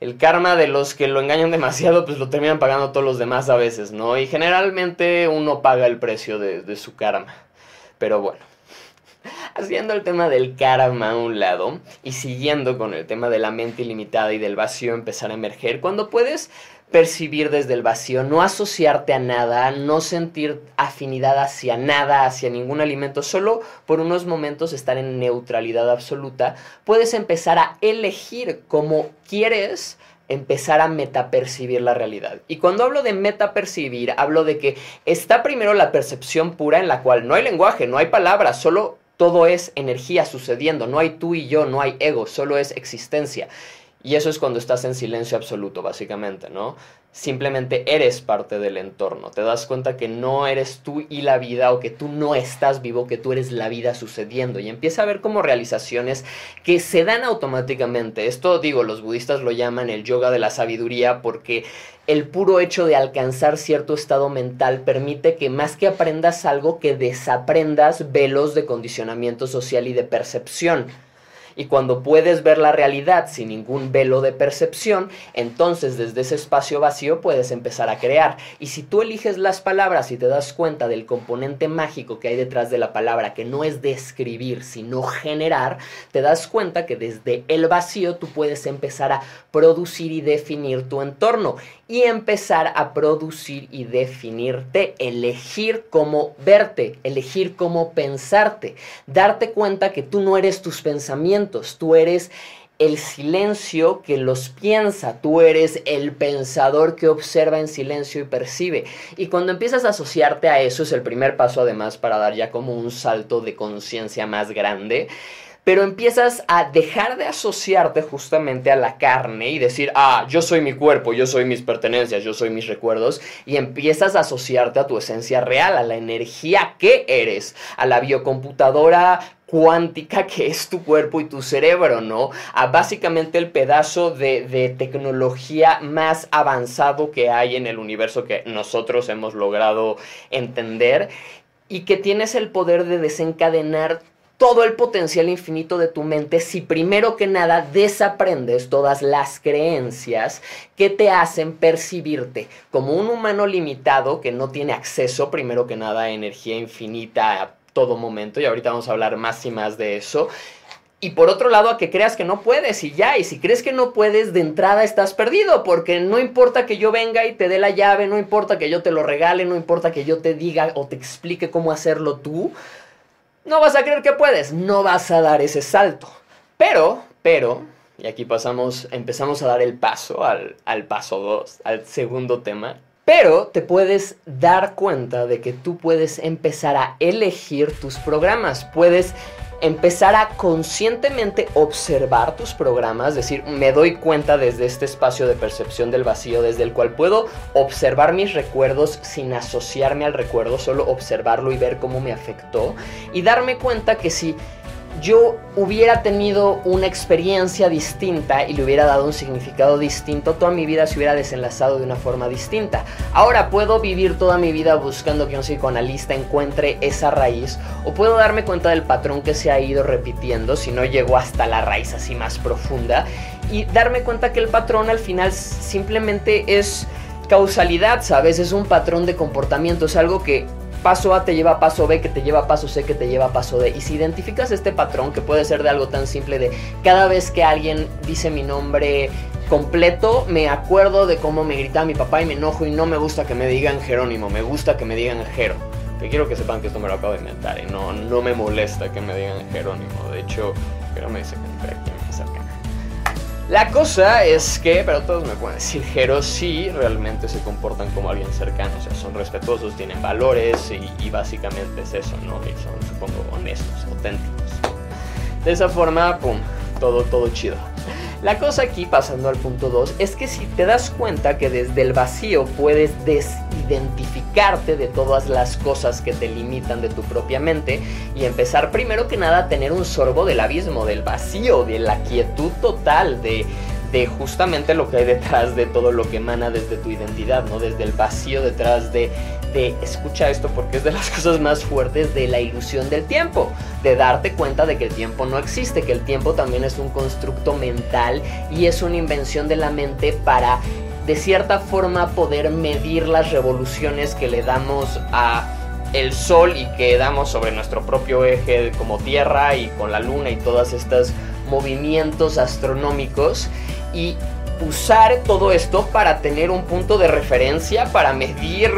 el karma de los que lo engañan demasiado, pues lo terminan pagando todos los demás a veces, ¿no? Y generalmente uno paga el precio de, de, su karma. Pero bueno, haciendo el tema del karma a un lado y siguiendo con el tema de la mente ilimitada y del vacío empezar a emerger, cuando puedes percibir desde el vacío, no asociarte a nada, no sentir afinidad hacia nada, hacia ningún alimento, solo por unos momentos estar en neutralidad absoluta, puedes empezar a elegir cómo quieres empezar a metapercibir la realidad. Y cuando hablo de metapercibir, hablo de que está primero la percepción pura en la cual no hay lenguaje, no hay palabras, solo todo es energía sucediendo, no hay tú y yo, no hay ego, solo es existencia. Y eso es cuando estás en silencio absoluto, básicamente, ¿no? Simplemente eres parte del entorno. Te das cuenta que no eres tú y la vida o que tú no estás vivo, que tú eres la vida sucediendo. Y empieza a ver como realizaciones que se dan automáticamente. Esto, digo, los budistas lo llaman el yoga de la sabiduría porque el puro hecho de alcanzar cierto estado mental permite que más que aprendas algo, que desaprendas velos de condicionamiento social y de percepción. Y cuando puedes ver la realidad sin ningún velo de percepción, entonces desde ese espacio vacío puedes empezar a crear. Y si tú eliges las palabras y te das cuenta del componente mágico que hay detrás de la palabra, que no es describir, sino generar, te das cuenta que desde el vacío tú puedes empezar a producir y definir tu entorno y empezar a producir y definirte, elegir cómo verte, elegir cómo pensarte, darte cuenta que tú no eres tus pensamientos, tú eres el silencio que los piensa, tú eres el pensador que observa en silencio y percibe. Y cuando empiezas a asociarte a eso es el primer paso además para dar ya como un salto de conciencia más grande pero empiezas a dejar de asociarte justamente a la carne y decir, ah, yo soy mi cuerpo, yo soy mis pertenencias, yo soy mis recuerdos, y empiezas a asociarte a tu esencia real, a la energía que eres, a la biocomputadora cuántica que es tu cuerpo y tu cerebro, ¿no? A básicamente el pedazo de, de, tecnología más avanzado que hay en el universo que nosotros hemos logrado entender y que tienes el poder de desencadenar todo el potencial infinito de tu mente si primero que nada desaprendes todas las creencias que te hacen percibirte como un humano limitado que no tiene acceso primero que nada a energía infinita todo momento y ahorita vamos a hablar más y más de eso. Y por otro lado, a que creas que no puedes y ya, y si crees que no puedes, de entrada estás perdido, porque no importa que yo venga y te dé la llave, no importa que yo te lo regale, no importa que yo te diga o te explique cómo hacerlo tú, no vas a creer que puedes, no vas a dar ese salto. Pero, pero, y aquí pasamos, empezamos a dar el paso al, al paso 2, al segundo tema, pero te puedes dar cuenta de que tú puedes empezar a elegir tus programas, puedes empezar a conscientemente observar tus programas, es decir, me doy cuenta desde este espacio de percepción del vacío, desde el cual puedo observar mis recuerdos sin asociarme al recuerdo, solo observarlo y ver cómo me afectó, y darme cuenta que si yo hubiera tenido una experiencia distinta y le hubiera dado un significado distinto, toda mi vida se hubiera desenlazado de una forma distinta. Ahora puedo vivir toda mi vida buscando que un psicoanalista encuentre esa raíz o puedo darme cuenta del patrón que se ha ido repitiendo si no llego hasta la raíz así más profunda y darme cuenta que el patrón al final simplemente es causalidad, ¿sabes? Es un patrón de comportamiento, es algo que paso A te lleva paso B, que te lleva paso C, que te lleva paso D. Y si identificas este patrón, que puede ser de algo tan simple de cada vez que alguien dice mi nombre completo, me acuerdo de cómo me gritaba mi papá y me enojo y no me gusta que me digan Jerónimo, me gusta que me digan Jero. Que quiero que sepan que esto me lo acabo de inventar y no, no me molesta que me digan Jerónimo. De hecho, Jero me dice que me acerca. La cosa es que, pero todos me pueden decir, Jero sí realmente se comportan como alguien cercano, o sea, son respetuosos, tienen valores y, básicamente es eso, ¿no? Son, supongo, honestos, auténticos. De esa forma, pum, todo, todo chido. La cosa aquí, pasando al punto 2, es que si te das cuenta que desde el vacío puedes desidentificarte de todas las cosas que te limitan de tu propia mente y empezar primero que nada a tener un sorbo del abismo, del vacío, de la quietud total, de, de justamente lo que hay detrás de todo lo que emana desde tu identidad, ¿no? Desde el vacío detrás de de escucha esto porque es de las cosas más fuertes de la ilusión del tiempo, de darte cuenta de que el tiempo no existe, que el tiempo también es un constructo mental y es una invención de la mente para de cierta forma poder medir las revoluciones que le damos a el sol y que damos sobre nuestro propio eje como tierra y con la luna y todos estos movimientos astronómicos y usar todo esto para tener un punto de referencia para medir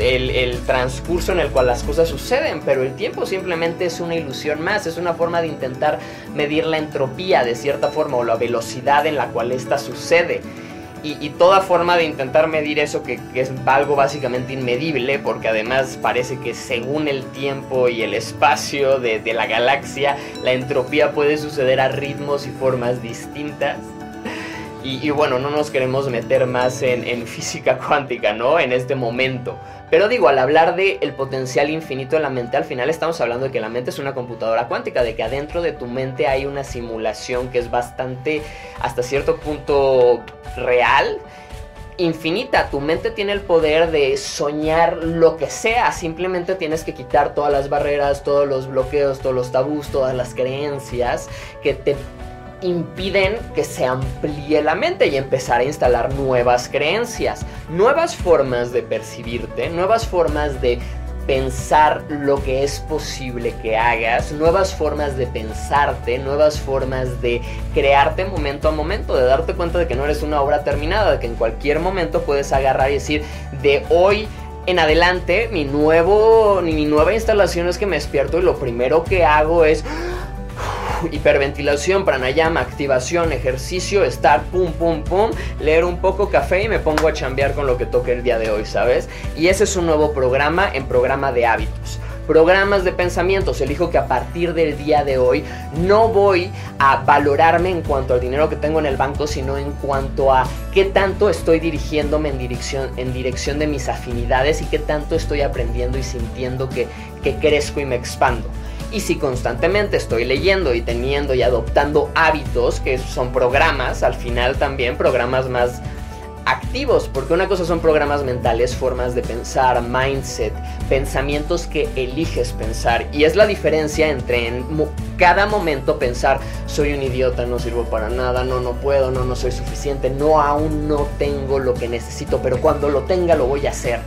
el, transcurso en el cual las cosas suceden, pero el tiempo simplemente es una ilusión más, es una forma de intentar medir la entropía de cierta forma o la velocidad en la cual esta sucede. Y, toda forma de intentar medir eso que, es algo básicamente inmedible, porque además parece que según el tiempo y el espacio de, la galaxia, la entropía puede suceder a ritmos y formas distintas. Y, bueno, no nos queremos meter más en, física cuántica, ¿no? En este momento. Pero digo, al hablar de el potencial infinito de la mente, al final estamos hablando de que la mente es una computadora cuántica, de que adentro de tu mente hay una simulación que es bastante, hasta cierto punto, real infinita. Tu mente tiene el poder de soñar lo que sea. Simplemente tienes que quitar todas las barreras, todos los bloqueos, todos los tabús, todas las creencias que te impiden que se amplíe la mente y empezar a instalar nuevas creencias, nuevas formas de percibirte, nuevas formas de pensar lo que es posible que hagas, nuevas formas de pensarte, nuevas formas de crearte momento a momento, de darte cuenta de que no eres una obra terminada, de que en cualquier momento puedes agarrar y decir, de hoy en adelante, mi nuevo, mi nueva instalación es que me despierto y lo primero que hago es hiperventilación, pranayama, activación, ejercicio, estar, pum, pum, pum, leer un poco café y me pongo a chambear con lo que toque el día de hoy, ¿sabes? Y ese es un nuevo programa en programa de hábitos programas de pensamientos. Elijo que a partir del día de hoy no voy a valorarme en cuanto al dinero que tengo en el banco, sino en cuanto a qué tanto estoy dirigiéndome en dirección, en dirección de mis afinidades y qué tanto estoy aprendiendo y sintiendo que, que crezco y me expando. Y si constantemente estoy leyendo y teniendo y adoptando hábitos, que son programas, al final también programas más activos, porque una cosa son programas mentales, formas de pensar, mindset, pensamientos que eliges pensar. Y es la diferencia entre en cada momento pensar, soy un idiota, no sirvo para nada, no, no puedo, no, no soy suficiente, no, aún no tengo lo que necesito, pero cuando lo tenga lo voy a hacer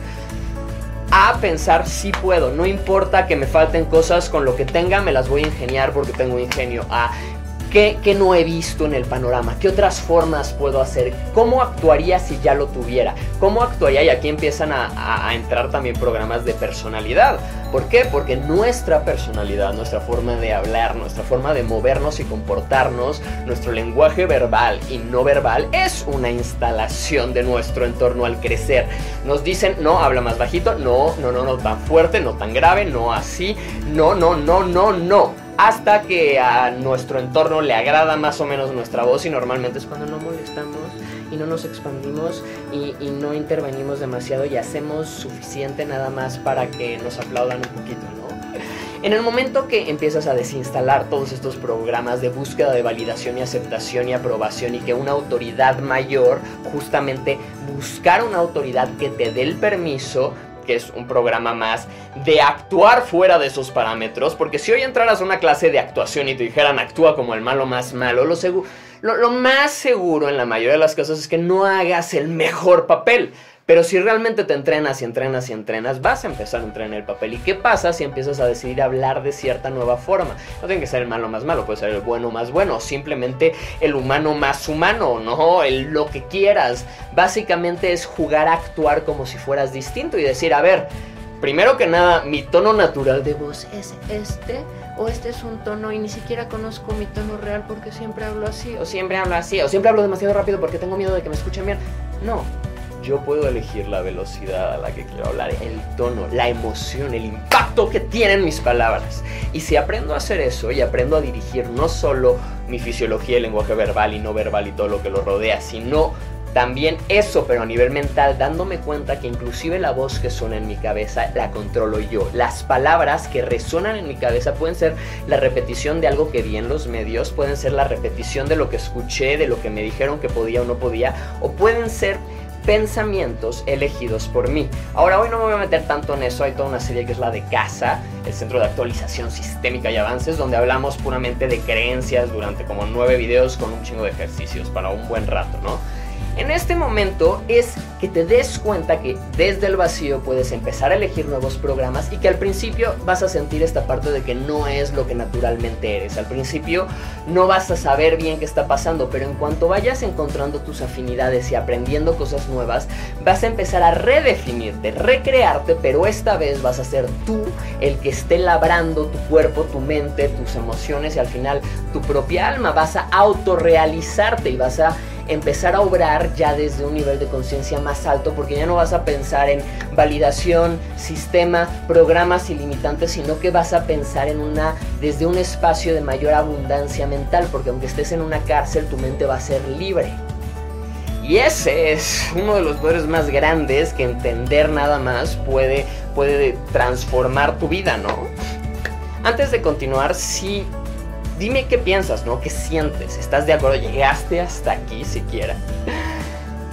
a pensar si puedo, no importa que me falten cosas, con lo que tenga me las voy a ingeniar porque tengo ingenio, a ¿Qué, no he visto en el panorama? ¿Qué otras formas puedo hacer? ¿Cómo actuaría si ya lo tuviera? ¿Cómo actuaría? Y aquí empiezan a, entrar también programas de personalidad. ¿Por qué? Porque nuestra personalidad, nuestra forma de hablar, nuestra forma de movernos y comportarnos, nuestro lenguaje verbal y no verbal es una instalación de nuestro entorno al crecer. Nos dicen, no, habla más bajito, no, no, no, no tan fuerte, no tan grave, no así, no, no, no, no, no hasta que a nuestro entorno le agrada más o menos nuestra voz y normalmente es cuando no molestamos y no nos expandimos y, no intervenimos demasiado y hacemos suficiente nada más para que nos aplaudan un poquito, ¿no? En el momento que empiezas a desinstalar todos estos programas de búsqueda de validación y aceptación y aprobación y que una autoridad mayor, justamente buscar una autoridad que te dé el permiso que es un programa más de actuar fuera de esos parámetros, porque si hoy entraras a una clase de actuación y te dijeran actúa como el malo más malo, lo, lo, más seguro en la mayoría de las casos es que no hagas el mejor papel. Pero si realmente te entrenas y entrenas y entrenas, vas a empezar a entrenar el papel. ¿Y qué pasa si empiezas a decidir hablar de cierta nueva forma? No tiene que ser el malo más malo, puede ser el bueno más bueno, simplemente el humano más humano, ¿no? El, lo que quieras. Básicamente es jugar a actuar como si fueras distinto y decir, a ver, primero que nada, mi tono natural de voz es este o este es un tono y ni siquiera conozco mi tono real porque siempre hablo así, o siempre hablo así, o siempre hablo demasiado rápido porque tengo miedo de que me escuchen bien. No, yo puedo elegir la velocidad a la que quiero hablar, el tono, la emoción, el impacto que tienen mis palabras. Y si aprendo a hacer eso y aprendo a dirigir no solo mi fisiología, el lenguaje verbal y no verbal y todo lo que lo rodea, sino también eso, pero a nivel mental, dándome cuenta que inclusive la voz que suena en mi cabeza la controlo yo. Las palabras que resuenan en mi cabeza pueden ser la repetición de algo que vi en los medios, pueden ser la repetición de lo que escuché, de lo que me dijeron que podía o no podía, o pueden ser pensamientos elegidos por mí. Ahora hoy no me voy a meter tanto en eso, hay toda una serie que es la de CASA, el Centro de Actualización Sistémica y Avances, donde hablamos puramente de creencias durante como nueve videos con un chingo de ejercicios para un buen rato, ¿no? En este momento es que te des cuenta que desde el vacío puedes empezar a elegir nuevos programas y que al principio vas a sentir esta parte de que no es lo que naturalmente eres. Al principio no vas a saber bien qué está pasando, pero en cuanto vayas encontrando tus afinidades y aprendiendo cosas nuevas, vas a empezar a redefinirte, recrearte, pero esta vez vas a ser tú el que esté labrando tu cuerpo, tu mente, tus emociones y al final tu propia alma. Vas a autorrealizarte y vas a empezar a obrar ya desde un nivel de conciencia más alto, porque ya no vas a pensar en validación, sistema, programas ilimitantes, sino que vas a pensar en una desde un espacio de mayor abundancia mental, porque aunque estés en una cárcel, tu mente va a ser libre. Y ese es uno de los poderes más grandes que entender nada más puede, puede transformar tu vida, ¿no? Antes de continuar, sí dime qué piensas, ¿no? ¿Qué sientes? ¿Estás de acuerdo? ¿Llegaste hasta aquí siquiera?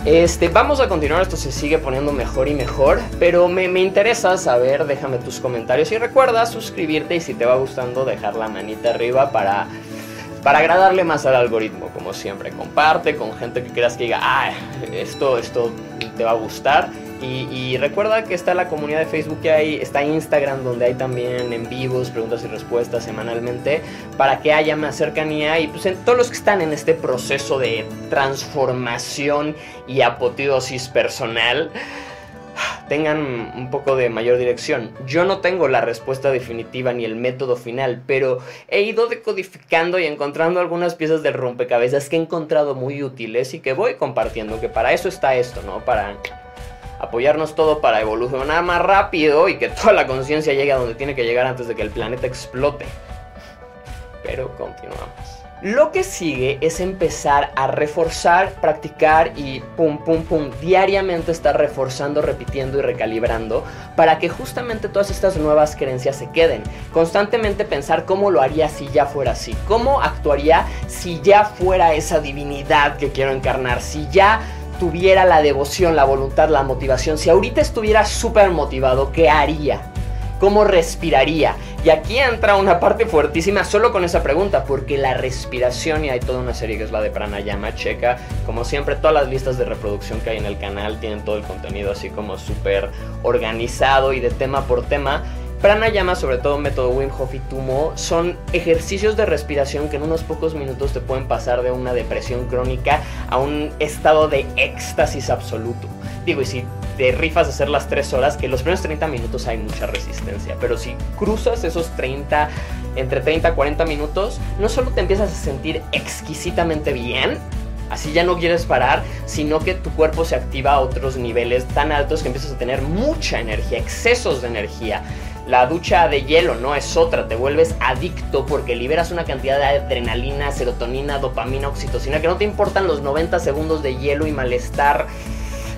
Este, vamos a continuar, esto se sigue poniendo mejor y mejor, pero me, me, interesa saber, déjame tus comentarios y recuerda suscribirte y si te va gustando dejar la manita arriba para, para agradarle más al algoritmo, como siempre, comparte con gente que creas que diga, ah, esto, esto te va a gustar y, recuerda que está la comunidad de Facebook que hay, está Instagram donde hay también en vivos, preguntas y respuestas semanalmente, para que haya más cercanía y pues en todos los que están en este proceso de transformación y apoteosis personal tengan un poco de mayor dirección. Yo no tengo la respuesta definitiva ni el método final, pero he ido decodificando y encontrando algunas piezas del rompecabezas que he encontrado muy útiles y que voy compartiendo, que para eso está esto, ¿no? Para apoyarnos todo para evolucionar más rápido y que toda la conciencia llegue a donde tiene que llegar antes de que el planeta explote. Pero continuamos. Lo que sigue es empezar a reforzar, practicar y pum, pum, pum, diariamente estar reforzando, repitiendo y recalibrando para que justamente todas estas nuevas creencias se queden. Constantemente pensar cómo lo haría si ya fuera así, cómo actuaría si ya fuera esa divinidad que quiero encarnar, si ya tuviera la devoción, la voluntad, la motivación, si ahorita estuviera súper motivado, ¿qué haría? ¿Cómo respiraría? Y aquí entra una parte fuertísima solo con esa pregunta, porque la respiración, y hay toda una serie que es la de Pranayama, checa, como siempre, todas las listas de reproducción que hay en el canal tienen todo el contenido así como súper organizado y de tema por tema. Pranayama, sobre todo método Wim Hof y Tumo, son ejercicios de respiración que en unos pocos minutos te pueden pasar de una depresión crónica a un estado de éxtasis absoluto. Digo, y si te rifas a hacer las 3 horas, que los primeros 30 minutos hay mucha resistencia, pero si cruzas esos 30, entre 30 a 40 minutos, no solo te empiezas a sentir exquisitamente bien, Así ya no quieres parar, sino que tu cuerpo se activa a otros niveles tan altos que empiezas a tener mucha energía, excesos de energía. La ducha de hielo no es otra, te vuelves adicto porque liberas una cantidad de adrenalina, serotonina, dopamina, oxitocina que no te importan los 90 segundos de hielo y malestar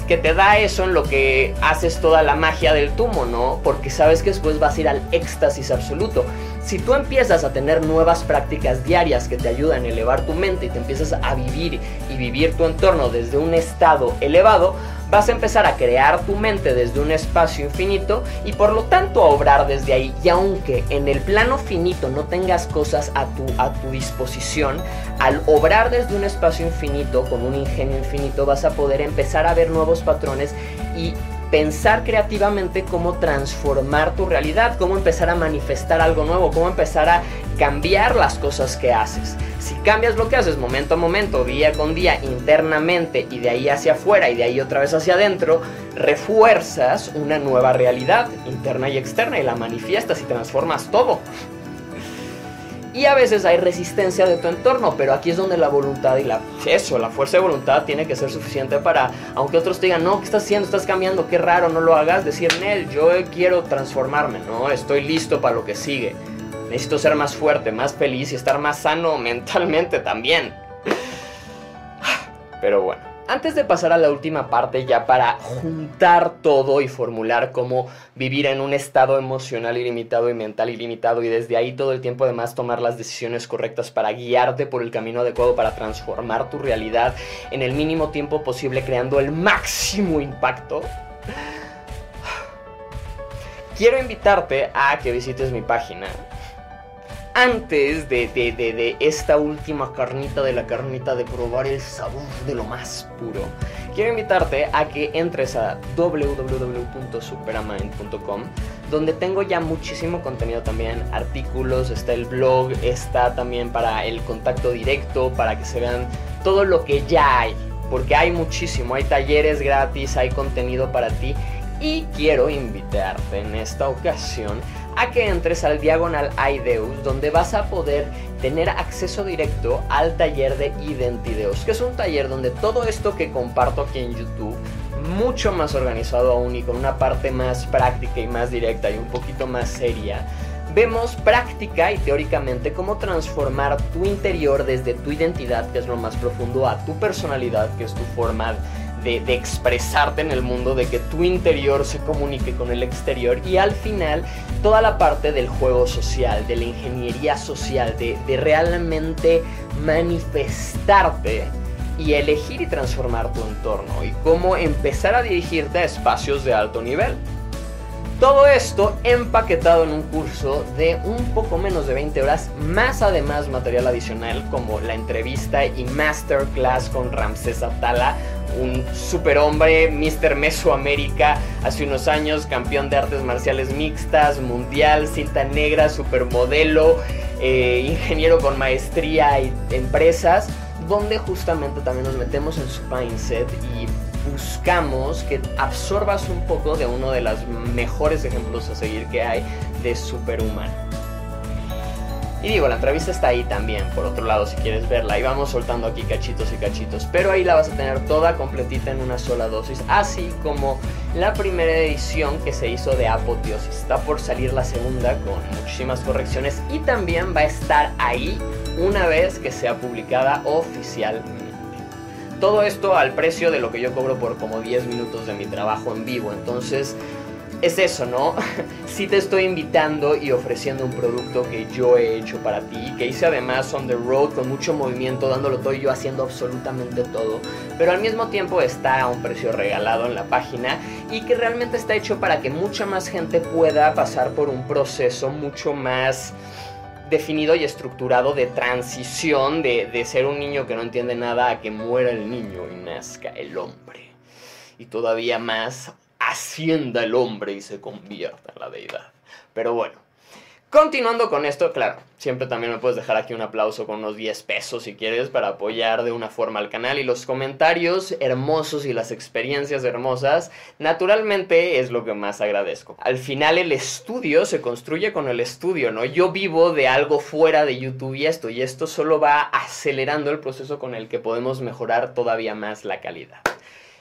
que te da eso en lo que haces toda la magia del tumo, ¿no? Porque sabes que después vas a ir al éxtasis absoluto. Si tú empiezas a tener nuevas prácticas diarias que te ayudan a elevar tu mente y te empiezas a vivir y vivir tu entorno desde un estado elevado, vas a empezar a crear tu mente desde un espacio infinito y por lo tanto a obrar desde ahí. Y aunque en el plano finito no tengas cosas a tu, a tu disposición, al obrar desde un espacio infinito con un ingenio infinito vas a poder empezar a ver nuevos patrones y pensar creativamente cómo transformar tu realidad, cómo empezar a manifestar algo nuevo, cómo empezar a cambiar las cosas que haces. Si cambias lo que haces momento a momento, día con día, internamente y de ahí hacia afuera y de ahí otra vez hacia adentro, refuerzas una nueva realidad interna y externa y la manifiestas y transformas todo. Y a veces hay resistencia de tu entorno, pero aquí es donde la voluntad y la eso, la fuerza de voluntad tiene que ser suficiente para, aunque otros te digan, no, ¿qué estás haciendo? Estás cambiando, qué raro, no lo hagas, decir, Nel, yo quiero transformarme, no, estoy listo para lo que sigue. Necesito ser más fuerte, más feliz y estar más sano mentalmente también. Pero bueno. Antes de pasar a la última parte, ya para juntar todo y formular cómo vivir en un estado emocional ilimitado y mental ilimitado y desde ahí todo el tiempo además tomar las decisiones correctas para guiarte por el camino adecuado para transformar tu realidad en el mínimo tiempo posible creando el máximo impacto. Quiero invitarte a que visites mi página antes de, de, esta última carnita de la carnita de probar el sabor de lo más puro, quiero invitarte a que entres a www.superamind.com, donde tengo ya muchísimo contenido también, artículos, está el blog, está también para el contacto directo, para que se vean todo lo que ya hay, porque hay muchísimo, hay talleres gratis, hay contenido para ti y quiero invitarte en esta ocasión a que entres al diagonal Ideus, donde vas a poder tener acceso directo al taller de Identideus, que es un taller donde todo esto que comparto aquí en YouTube, mucho más organizado aún y con una parte más práctica y más directa y un poquito más seria, vemos práctica y teóricamente cómo transformar tu interior desde tu identidad, que es lo más profundo, a tu personalidad, que es tu forma de, expresarte en el mundo, de que tu interior se comunique con el exterior y al final toda la parte del juego social, de la ingeniería social, de, de realmente manifestarte y elegir y transformar tu entorno y cómo empezar a dirigirte a espacios de alto nivel. Todo esto empaquetado en un curso de un poco menos de 20 horas, más además material adicional como la entrevista y masterclass con Ramses Atala, un superhombre, Mr. Mesoamérica, hace unos años campeón de artes marciales mixtas, mundial, cinta negra, supermodelo, eh, ingeniero con maestría y empresas, donde justamente también nos metemos en su mindset y buscamos que absorbas un poco de uno de los mejores ejemplos a seguir que hay de superhumano. Y digo, la entrevista está ahí también, por otro lado, si quieres verla. Y vamos soltando aquí cachitos y cachitos. Pero ahí la vas a tener toda completita en una sola dosis. Así como la primera edición que se hizo de Apoteosis. Está por salir la segunda con muchísimas correcciones. Y también va a estar ahí una vez que sea publicada oficialmente. Todo esto al precio de lo que yo cobro por como 10 minutos de mi trabajo en vivo. Entonces es eso, ¿no? sí te estoy invitando y ofreciendo un producto que yo he hecho para ti, que hice además on the road con mucho movimiento, dándolo todo y yo haciendo absolutamente todo, pero al mismo tiempo está a un precio regalado en la página y que realmente está hecho para que mucha más gente pueda pasar por un proceso mucho más definido y estructurado de transición de, de ser un niño que no entiende nada a que muera el niño y nazca el hombre. Y todavía más ascienda el hombre y se convierta en la deidad. Pero bueno, continuando con esto, claro, siempre también me puedes dejar aquí un aplauso con unos 10 pesos si quieres para apoyar de una forma al canal y los comentarios hermosos y las experiencias hermosas, naturalmente es lo que más agradezco. Al final el estudio se construye con el estudio, ¿no? Yo vivo de algo fuera de YouTube y esto, y esto solo va acelerando el proceso con el que podemos mejorar todavía más la calidad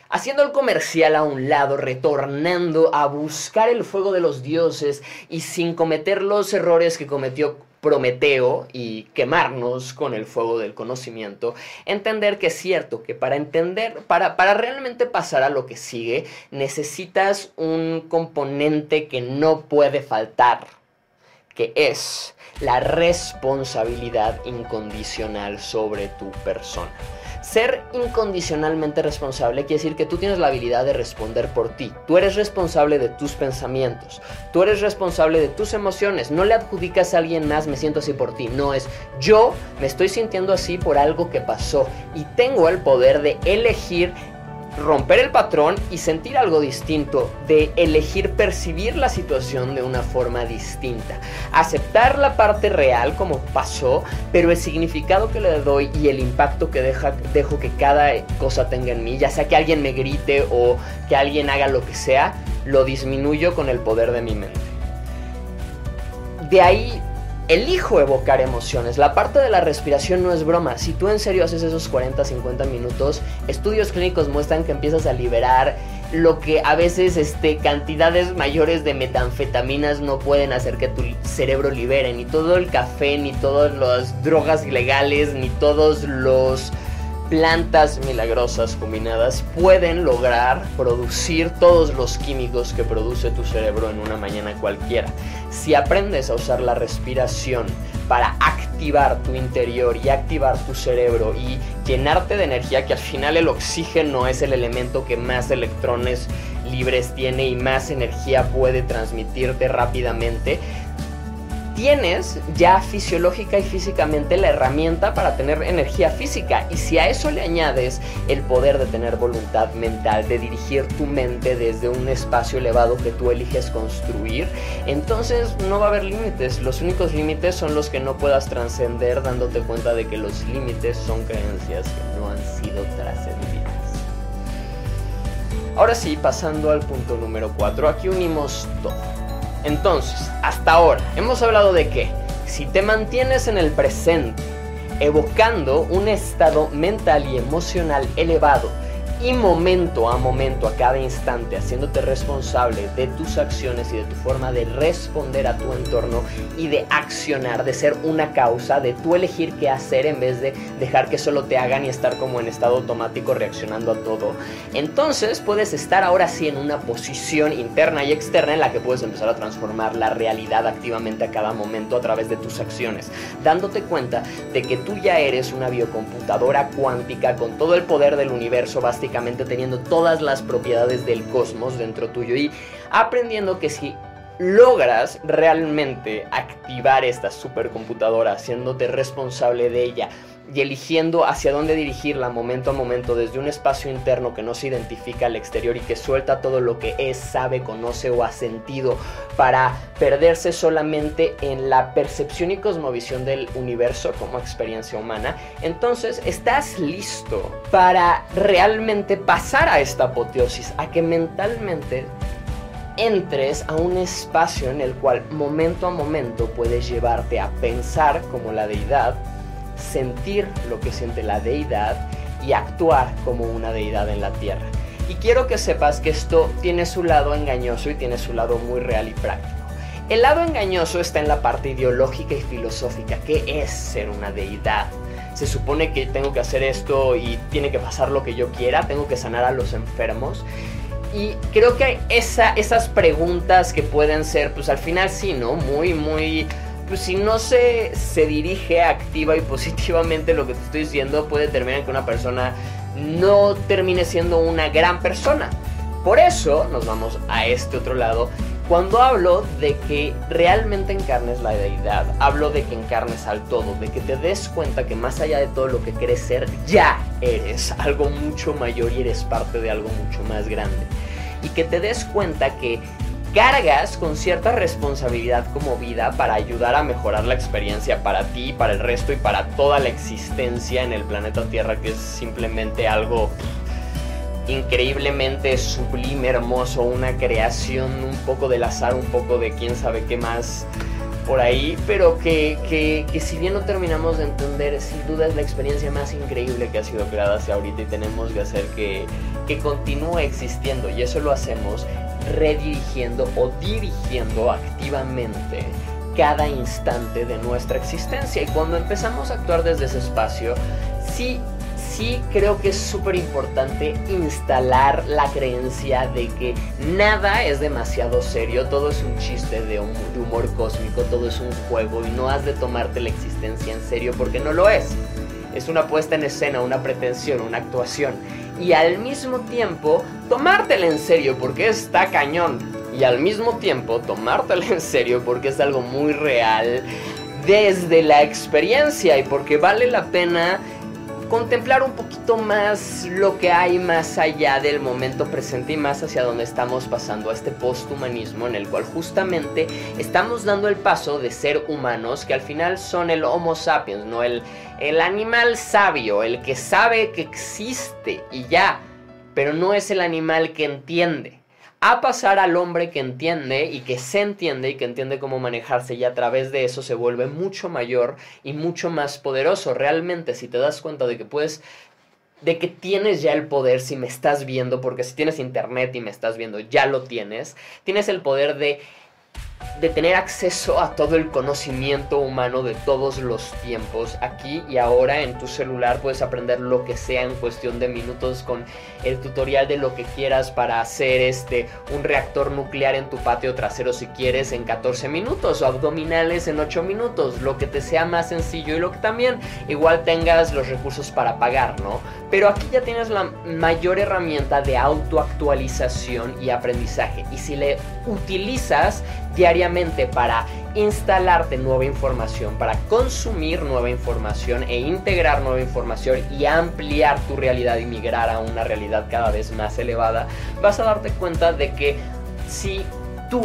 haciendo el comercial a un lado, retornando a buscar el fuego de los dioses y sin cometer los errores que cometió Prometeo y quemarnos con el fuego del conocimiento, entender que es cierto que para entender, para, para realmente pasar a lo que sigue, necesitas un componente que no puede faltar, que es la responsabilidad incondicional sobre tu persona. Ser incondicionalmente responsable quiere decir que tú tienes la habilidad de responder por ti. Tú eres responsable de tus pensamientos. Tú eres responsable de tus emociones. No le adjudicas a alguien más, me siento así por ti. No es yo me estoy sintiendo así por algo que pasó y tengo el poder de elegir romper el patrón y sentir algo distinto, de elegir percibir la situación de una forma distinta, aceptar la parte real como pasó, pero el significado que le doy y el impacto que deja, dejo que cada cosa tenga en mí, ya sea que alguien me grite o que alguien haga lo que sea, lo disminuyo con el poder de mi mente. De ahí elijo evocar emociones. La parte de la respiración no es broma. Si tú en serio haces esos 40, 50 minutos, estudios clínicos muestran que empiezas a liberar lo que a veces este, cantidades mayores de metanfetaminas no pueden hacer que tu cerebro libere. Ni todo el café, ni todas las drogas ilegales, ni todos los plantas milagrosas combinadas pueden lograr producir todos los químicos que produce tu cerebro en una mañana cualquiera. Si aprendes a usar la respiración para activar tu interior y activar tu cerebro y llenarte de energía, que al final el oxígeno es el elemento que más electrones libres tiene y más energía puede transmitirte rápidamente, tienes ya fisiológica y físicamente la herramienta para tener energía física. Y si a eso le añades el poder de tener voluntad mental, de dirigir tu mente desde un espacio elevado que tú eliges construir, entonces no va a haber límites. Los únicos límites son los que no puedas trascender dándote cuenta de que los límites son creencias que no han sido trascendidas. Ahora sí, pasando al punto número 4, aquí unimos todo entonces, hasta ahora, hemos hablado de que si te mantienes en el presente, evocando un estado mental y emocional elevado, y momento a momento, a cada instante, haciéndote responsable de tus acciones y de tu forma de responder a tu entorno y de accionar, de ser una causa, de tú elegir qué hacer en vez de dejar que solo te hagan y estar como en estado automático reaccionando a todo. Entonces puedes estar ahora sí en una posición interna y externa en la que puedes empezar a transformar la realidad activamente a cada momento a través de tus acciones, dándote cuenta de que tú ya eres una biocomputadora cuántica con todo el poder del universo, teniendo todas las propiedades del cosmos dentro tuyo y aprendiendo que si logras realmente activar esta supercomputadora, haciéndote responsable de ella, y eligiendo hacia dónde dirigirla momento a momento desde un espacio interno que no se identifica al exterior y que suelta todo lo que es, sabe, conoce o ha sentido para perderse solamente en la percepción y cosmovisión del universo como experiencia humana, entonces estás listo para realmente pasar a esta apoteosis, a que mentalmente entres a un espacio en el cual momento a momento puedes llevarte a pensar como la deidad, sentir lo que siente la deidad y actuar como una deidad en la tierra. Y quiero que sepas que esto tiene su lado engañoso y tiene su lado muy real y práctico. El lado engañoso está en la parte ideológica y filosófica, que es ser una deidad. Se supone que tengo que hacer esto y tiene que pasar lo que yo quiera, tengo que sanar a los enfermos. y creo que esa, esas preguntas que pueden ser, pues al final sí, ¿no? Muy, muy pues si no se, se dirige activa y positivamente lo que te estoy diciendo puede terminar que una persona no termine siendo una gran persona. Por eso nos vamos a este otro lado. Cuando hablo de que realmente encarnes la deidad, hablo de que encarnes al todo, de que te des cuenta que más allá de todo lo que quieres ser, ya eres algo mucho mayor y eres parte de algo mucho más grande. Y que te des cuenta que cargas con cierta responsabilidad como vida para ayudar a mejorar la experiencia para ti, para el resto y para toda la existencia en el planeta Tierra, que es simplemente algo increíblemente sublime, hermoso, una creación un poco del azar, un poco de quién sabe qué más por ahí, pero que, que, si bien no terminamos de entender, sin duda es la experiencia más increíble que ha sido creada hacia ahorita y tenemos que hacer que, que continúe existiendo y eso lo hacemos redirigiendo o dirigiendo activamente cada instante de nuestra existencia. Y cuando empezamos a actuar desde ese espacio, sí, sí creo que es súper importante instalar la creencia de que nada es demasiado serio, todo es un chiste de, de humor cósmico, todo es un juego y no has de tomarte la existencia en serio porque no lo es. Es una puesta en escena, una pretensión, una actuación y al mismo tiempo tomártela en serio porque está cañón. Y al mismo tiempo tomártela en serio porque es algo muy real desde la experiencia y porque vale la pena contemplar un poquito más lo que hay más allá del momento presente y más hacia donde estamos pasando a este posthumanismo en el cual justamente estamos dando el paso de ser humanos que al final son el Homo sapiens, no el, el animal sabio, el que sabe que existe y ya, pero no es el animal que entiende a pasar al hombre que entiende y que se entiende y que entiende cómo manejarse y a través de eso se vuelve mucho mayor y mucho más poderoso. Realmente, si te das cuenta de que puedes de que tienes ya el poder si me estás viendo, porque si tienes internet y me estás viendo, ya lo tienes, tienes el poder de de tener acceso a todo el conocimiento humano de todos los tiempos. Aquí y ahora en tu celular puedes aprender lo que sea en cuestión de minutos con el tutorial de lo que quieras para hacer este un reactor nuclear en tu patio trasero si quieres en 14 minutos o abdominales en 8 minutos, lo que te sea más sencillo y lo que también igual tengas los recursos para pagar, ¿no? Pero aquí ya tienes la mayor herramienta de autoactualización y aprendizaje y si le utilizas diariamente para instalarte nueva información, para consumir nueva información e integrar nueva información y ampliar tu realidad y migrar a una realidad cada vez más elevada, vas a darte cuenta de que si tú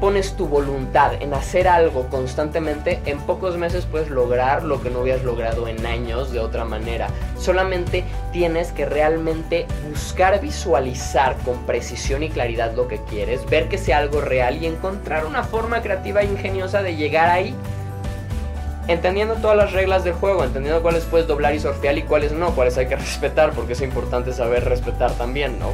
pones tu voluntad en hacer algo constantemente, en pocos meses puedes lograr lo que no habías logrado en años de otra manera. Solamente tienes que realmente buscar visualizar con precisión y claridad lo que quieres, ver que sea algo real y encontrar una forma creativa e ingeniosa de llegar ahí. Entendiendo todas las reglas del juego, entendiendo cuáles puedes doblar y sortear y cuáles no, cuáles hay que respetar, porque es importante saber respetar también, ¿no?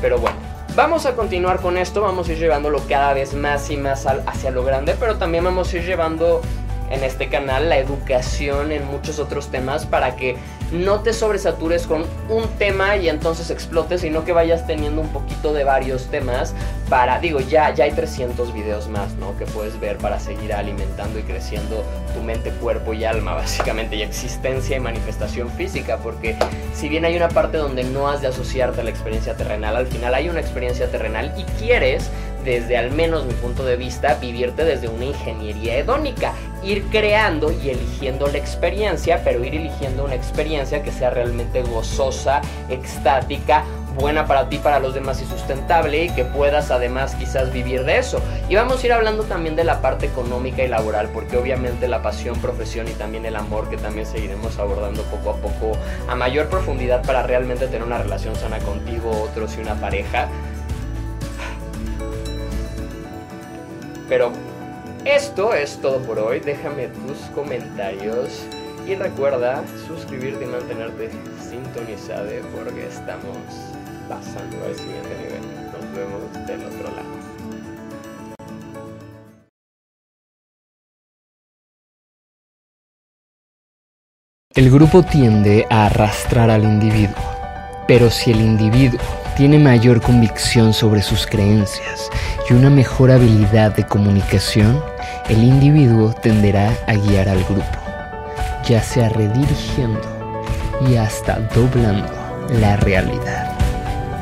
Pero bueno. Vamos a continuar con esto, vamos a ir llevándolo cada vez más y más hacia lo grande, pero también vamos a ir llevando en este canal la educación en muchos otros temas para que no te sobresatures con un tema y entonces explotes, sino que vayas teniendo un poquito de varios temas para, digo, ya, ya hay 300 videos más, ¿no? Que puedes ver para seguir alimentando y creciendo tu mente, cuerpo y alma, básicamente, y existencia y manifestación física, porque si bien hay una parte donde no has de asociarte a la experiencia terrenal, al final hay una experiencia terrenal y quieres desde al menos mi punto de vista, vivirte desde una ingeniería hedónica, ir creando y eligiendo la experiencia, pero ir eligiendo una experiencia que sea realmente gozosa, extática, buena para ti, para los demás y sustentable y que puedas además quizás vivir de eso. Y vamos a ir hablando también de la parte económica y laboral, porque obviamente la pasión, profesión y también el amor que también seguiremos abordando poco a poco a mayor profundidad para realmente tener una relación sana contigo, otros y una pareja Pero esto es todo por hoy. Déjame tus comentarios. Y recuerda suscribirte y mantenerte sintonizado porque estamos pasando al siguiente nivel. Nos vemos del otro lado.
El grupo tiende a arrastrar al individuo Pero si el individuo tiene mayor convicción sobre sus creencias y una mejor habilidad de comunicación, el individuo tenderá a guiar al grupo, ya sea redirigiendo y hasta doblando la realidad,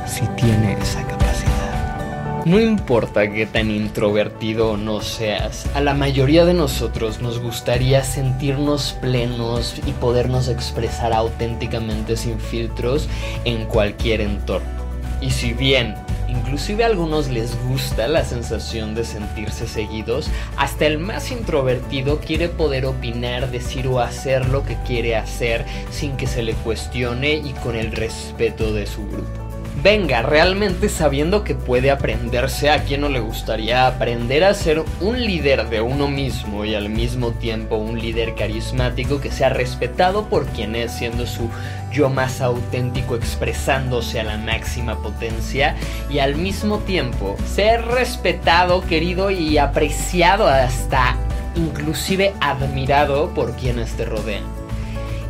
si tiene esa capacidad.
No importa qué tan introvertido o no seas, a la mayoría de nosotros nos gustaría sentirnos plenos y podernos expresar auténticamente sin filtros en cualquier entorno. Y si bien inclusive a algunos les gusta la sensación de sentirse seguidos, hasta el más introvertido quiere poder opinar, decir o hacer lo que quiere hacer sin que se le cuestione y con el respeto de su grupo. Venga, realmente sabiendo que puede aprenderse a quien no le gustaría aprender a ser un líder de uno mismo y al mismo tiempo un líder carismático que sea respetado por quien es siendo su yo más auténtico expresándose a la máxima potencia y al mismo tiempo ser respetado, querido y apreciado hasta inclusive admirado por quienes te rodean.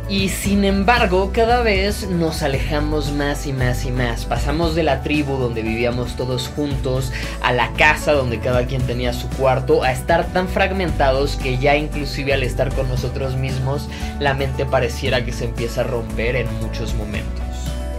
Y sin embargo, cada vez nos alejamos más y más y más. Pasamos de la tribu donde vivíamos todos juntos a la casa donde cada quien tenía su cuarto, a estar tan fragmentados que ya inclusive al estar con nosotros mismos, la mente pareciera que se empieza a romper en muchos momentos.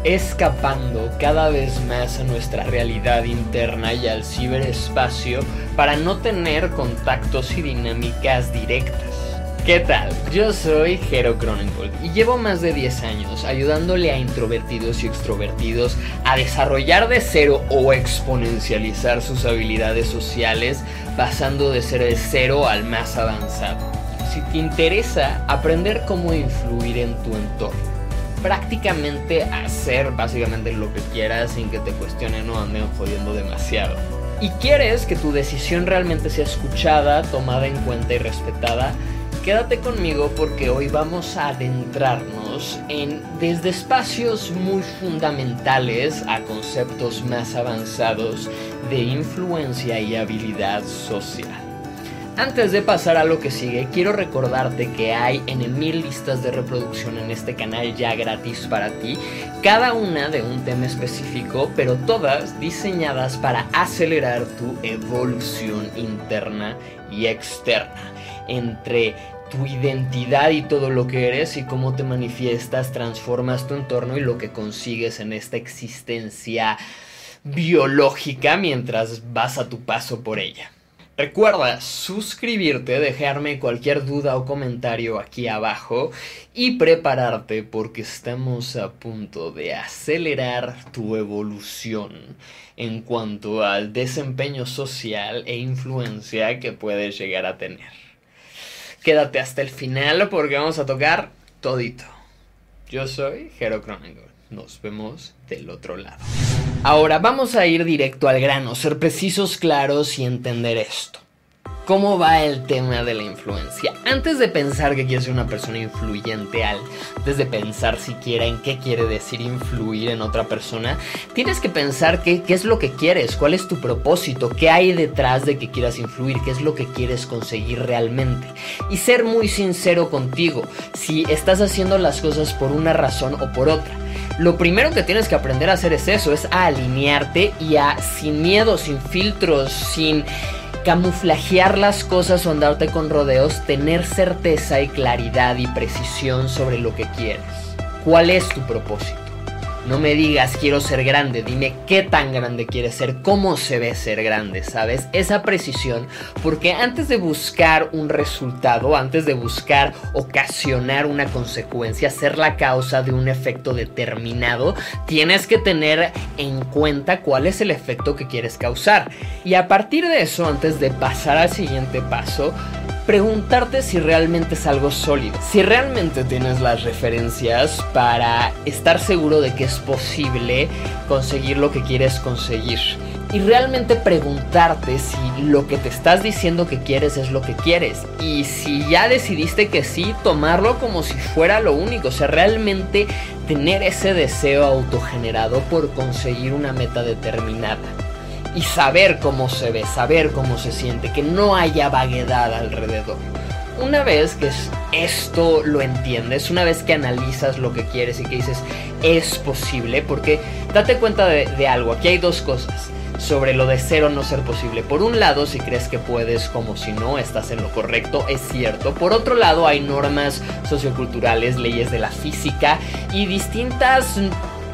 Escapando cada vez más a nuestra realidad interna y al ciberespacio para no tener contactos y dinámicas directas. ¿Qué tal? Yo soy Jero Cronengold y llevo más de 10 años ayudándole a introvertidos y extrovertidos a desarrollar de cero o exponencializar sus habilidades sociales pasando de ser el cero al más avanzado. Si te interesa aprender cómo influir en tu entorno, prácticamente hacer básicamente lo que quieras sin que te cuestionen o anden jodiendo demasiado. Y quieres que tu decisión realmente sea escuchada, tomada en cuenta y respetada, Quédate conmigo porque hoy vamos a adentrarnos en desde espacios muy fundamentales a conceptos más avanzados de influencia y habilidad social. Antes de pasar a lo que sigue, quiero recordarte que hay en mil listas de reproducción en este canal ya gratis para ti, cada una de un tema específico, pero todas diseñadas para acelerar tu evolución interna y externa entre tu identidad y todo lo que eres y cómo te manifiestas, transformas tu entorno y lo que consigues en esta existencia biológica mientras vas a tu paso por ella. Recuerda suscribirte, dejarme cualquier duda o comentario aquí abajo y prepararte porque estamos a punto de acelerar tu evolución en cuanto al desempeño social e influencia que puedes llegar a tener. Quédate hasta el final porque vamos a tocar todito. Yo soy Jero Cronenberg. Nos vemos del otro lado. Ahora vamos a ir directo al grano, ser precisos, claros y entender esto. ¿Cómo va el tema de la influencia? Antes de pensar que quieres ser una persona influyente, antes de pensar siquiera en qué quiere decir influir en otra persona, tienes que pensar qué, qué es lo que quieres, cuál es tu propósito, qué hay detrás de que quieras influir, qué es lo que quieres conseguir realmente. Y ser muy sincero contigo, si estás haciendo las cosas por una razón o por otra. Lo primero que tienes que aprender a hacer es eso, es a alinearte y a sin miedo, sin filtros, sin camuflajear las cosas o andarte con rodeos, tener certeza y claridad y precisión sobre lo que quieres. ¿Cuál es tu propósito? No me digas quiero ser grande, dime qué tan grande quieres ser, cómo se ve ser grande, ¿sabes? Esa precisión, porque antes de buscar un resultado, antes de buscar ocasionar una consecuencia, ser la causa de un efecto determinado, tienes que tener en cuenta cuál es el efecto que quieres causar. Y a partir de eso, antes de pasar al siguiente paso, preguntarte si realmente es algo sólido, si realmente tienes las referencias para estar seguro de que es posible conseguir lo que quieres conseguir. Y realmente preguntarte si lo que te estás diciendo que quieres es lo que quieres. Y si ya decidiste que sí, tomarlo como si fuera lo único. O sea, realmente tener ese deseo autogenerado por conseguir una meta determinada y saber cómo se ve, saber cómo se siente, que no haya vaguedad alrededor. una vez que esto lo entiendes, una vez que analizas lo que quieres y que dices es posible, porque date cuenta de, algo, aquí hay dos cosas sobre lo de ser o no ser posible. Por un lado, si crees que puedes como si no, estás en lo correcto, es cierto. Por otro lado, hay normas socioculturales, leyes de la física y distintas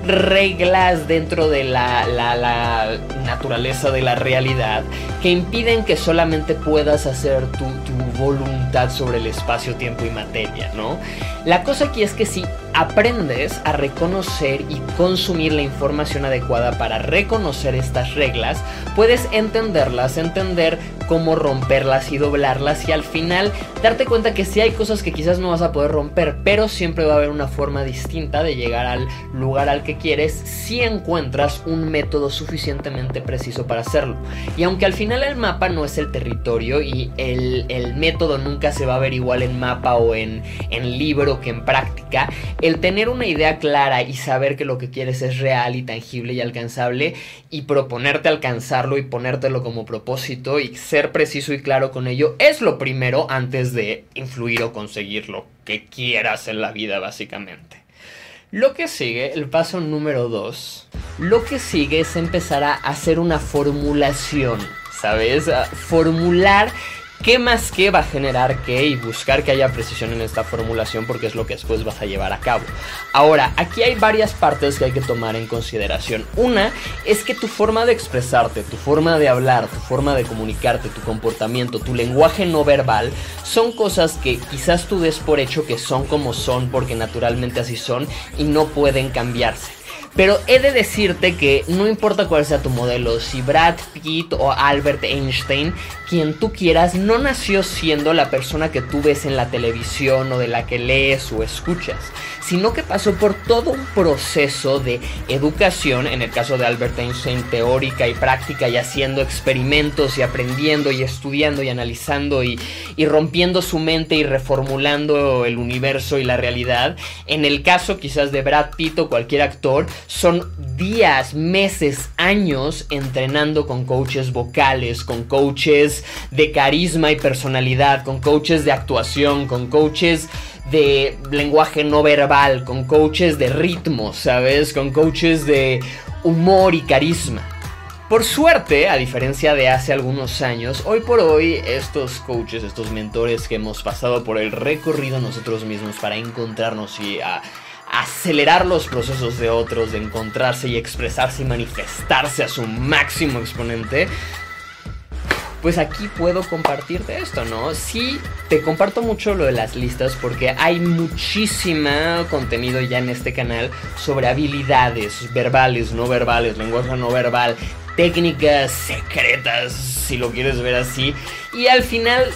reglas dentro de la, la, naturaleza de la realidad que impiden que solamente puedas hacer tu, tu voluntad sobre el espacio, tiempo y materia, ¿no? La cosa aquí es que si aprendes a reconocer y consumir la información adecuada para reconocer estas reglas, puedes entenderlas, entender cómo romperlas y doblarlas y al final darte cuenta que sí hay cosas que quizás no vas a poder romper, pero siempre va a haber una forma distinta de llegar al lugar al que quieres si encuentras un método suficientemente preciso para hacerlo. Y aunque al final el mapa no es el territorio y el, método nunca se va a ver igual en mapa o en, en libro que en práctica, el tener una idea clara y saber que lo que quieres es real y tangible y alcanzable y proponerte alcanzarlo y ponértelo como propósito y ser preciso y claro con ello es lo primero antes de influir o conseguir lo que quieras en la vida básicamente. Lo que sigue, el paso número 2, lo que sigue es empezar a hacer una formulación, ¿sabes? formular qué más qué va a generar qué y buscar que haya precisión en esta formulación porque es lo que después vas a llevar a cabo. Ahora, aquí hay varias partes que hay que tomar en consideración. Una es que tu forma de expresarte, tu forma de hablar, tu forma de comunicarte, tu comportamiento, tu lenguaje no verbal son cosas que quizás tú des por hecho que son como son porque naturalmente así son y no pueden cambiarse. Pero he de decirte que no importa cuál sea tu modelo, si Brad Pitt o Albert Einstein, quien tú quieras, no nació siendo la persona que tú ves en la televisión o de la que lees o escuchas, sino que pasó por todo un proceso de educación, en el caso de Albert Einstein, teórica y práctica, y haciendo experimentos y aprendiendo y estudiando y analizando y, rompiendo su mente y reformulando el universo y la realidad. En el caso quizás de Brad Pitt o cualquier actor, son días, meses, años entrenando con coaches vocales, con coaches de carisma y personalidad, con coaches de actuación, con coaches de lenguaje no verbal, con coaches de ritmo, ¿sabes? Con coaches de humor y carisma. Por suerte, a diferencia de hace algunos años, hoy por hoy estos coaches, estos mentores que hemos pasado por el recorrido nosotros mismos para encontrarnos y acelerar los procesos de otros, de encontrarse y expresarse y manifestarse a su máximo exponente, pues aquí puedo compartirte esto, ¿no? Sí, te comparto mucho lo de las listas porque hay muchísima contenido ya en este canal sobre habilidades verbales, no verbales, lenguaje no verbal, técnicas secretas, si lo quieres ver así. Y al final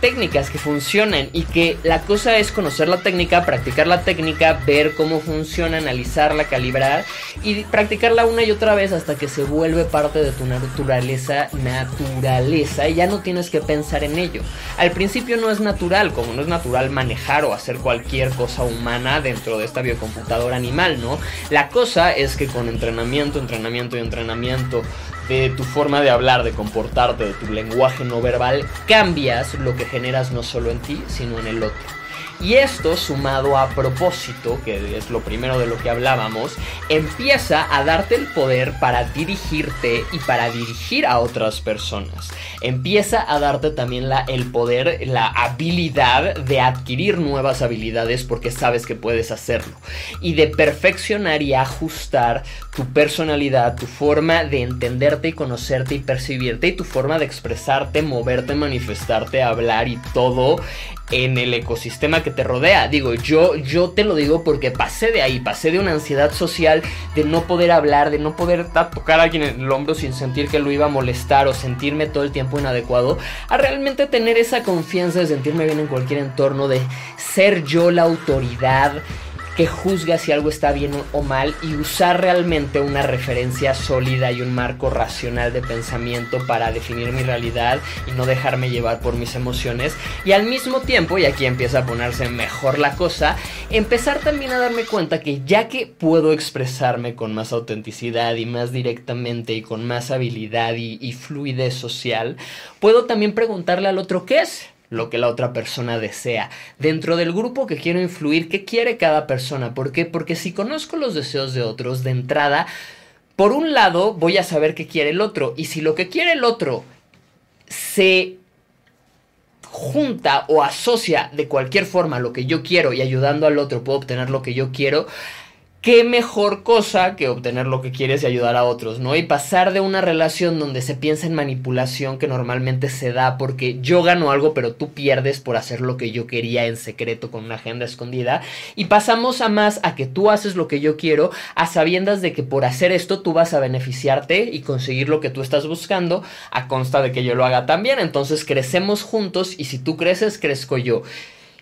técnicas que funcionan y que la cosa es conocer la técnica, practicar la técnica, ver cómo funciona, analizarla, calibrar y practicarla una y otra vez hasta que se vuelve parte de tu naturaleza, naturaleza y ya no tienes que pensar en ello. Al principio no es natural, como no es natural manejar o hacer cualquier cosa humana dentro de esta biocomputadora animal, ¿no? La cosa es que con entrenamiento, entrenamiento y entrenamiento de tu forma de hablar, de comportarte, de tu lenguaje no verbal, cambias lo que generas no solo en ti, sino en el otro. Y esto, sumado a propósito, que es lo primero de lo que hablábamos, empieza a darte el poder para dirigirte y para dirigir a otras personas. Empieza a darte también la, el poder, la habilidad de adquirir nuevas habilidades porque sabes que puedes hacerlo. Y de perfeccionar y ajustar tu personalidad, tu forma de entenderte y conocerte y percibirte y tu forma de expresarte, moverte, manifestarte, hablar y todo en el ecosistema que te rodea. Digo, yo, yo te lo digo porque pasé de ahí, pasé de una ansiedad social de no poder hablar, de no poder tocar a alguien en el hombro sin sentir que lo iba a molestar o sentirme todo el tiempo inadecuado, a realmente tener esa confianza de sentirme bien en cualquier entorno, de ser yo la autoridad que juzga si algo está bien o mal y usar realmente una referencia sólida y un marco racional de pensamiento para definir mi realidad y no dejarme llevar por mis emociones. Y al mismo tiempo, y aquí empieza a ponerse mejor la cosa, empezar también a darme cuenta que ya que puedo expresarme con más autenticidad y más directamente y con más habilidad y, y fluidez social, puedo también preguntarle al otro qué es lo que la otra persona desea. Dentro del grupo que quiero influir, ¿qué quiere cada persona? ¿Por qué? Porque si conozco los deseos de otros de entrada, por un lado voy a saber qué quiere el otro. Y si lo que quiere el otro se junta o asocia de cualquier forma lo que yo quiero y ayudando al otro puedo obtener lo que yo quiero, qué mejor cosa que obtener lo que quieres y ayudar a otros, ¿no? Y pasar de una relación donde se piensa en manipulación que normalmente se da porque yo gano algo pero tú pierdes por hacer lo que yo quería en secreto con una agenda escondida y pasamos a más a que tú haces lo que yo quiero a sabiendas de que por hacer esto tú vas a beneficiarte y conseguir lo que tú estás buscando a consta de que yo lo haga también, entonces crecemos juntos y si tú creces crezco yo.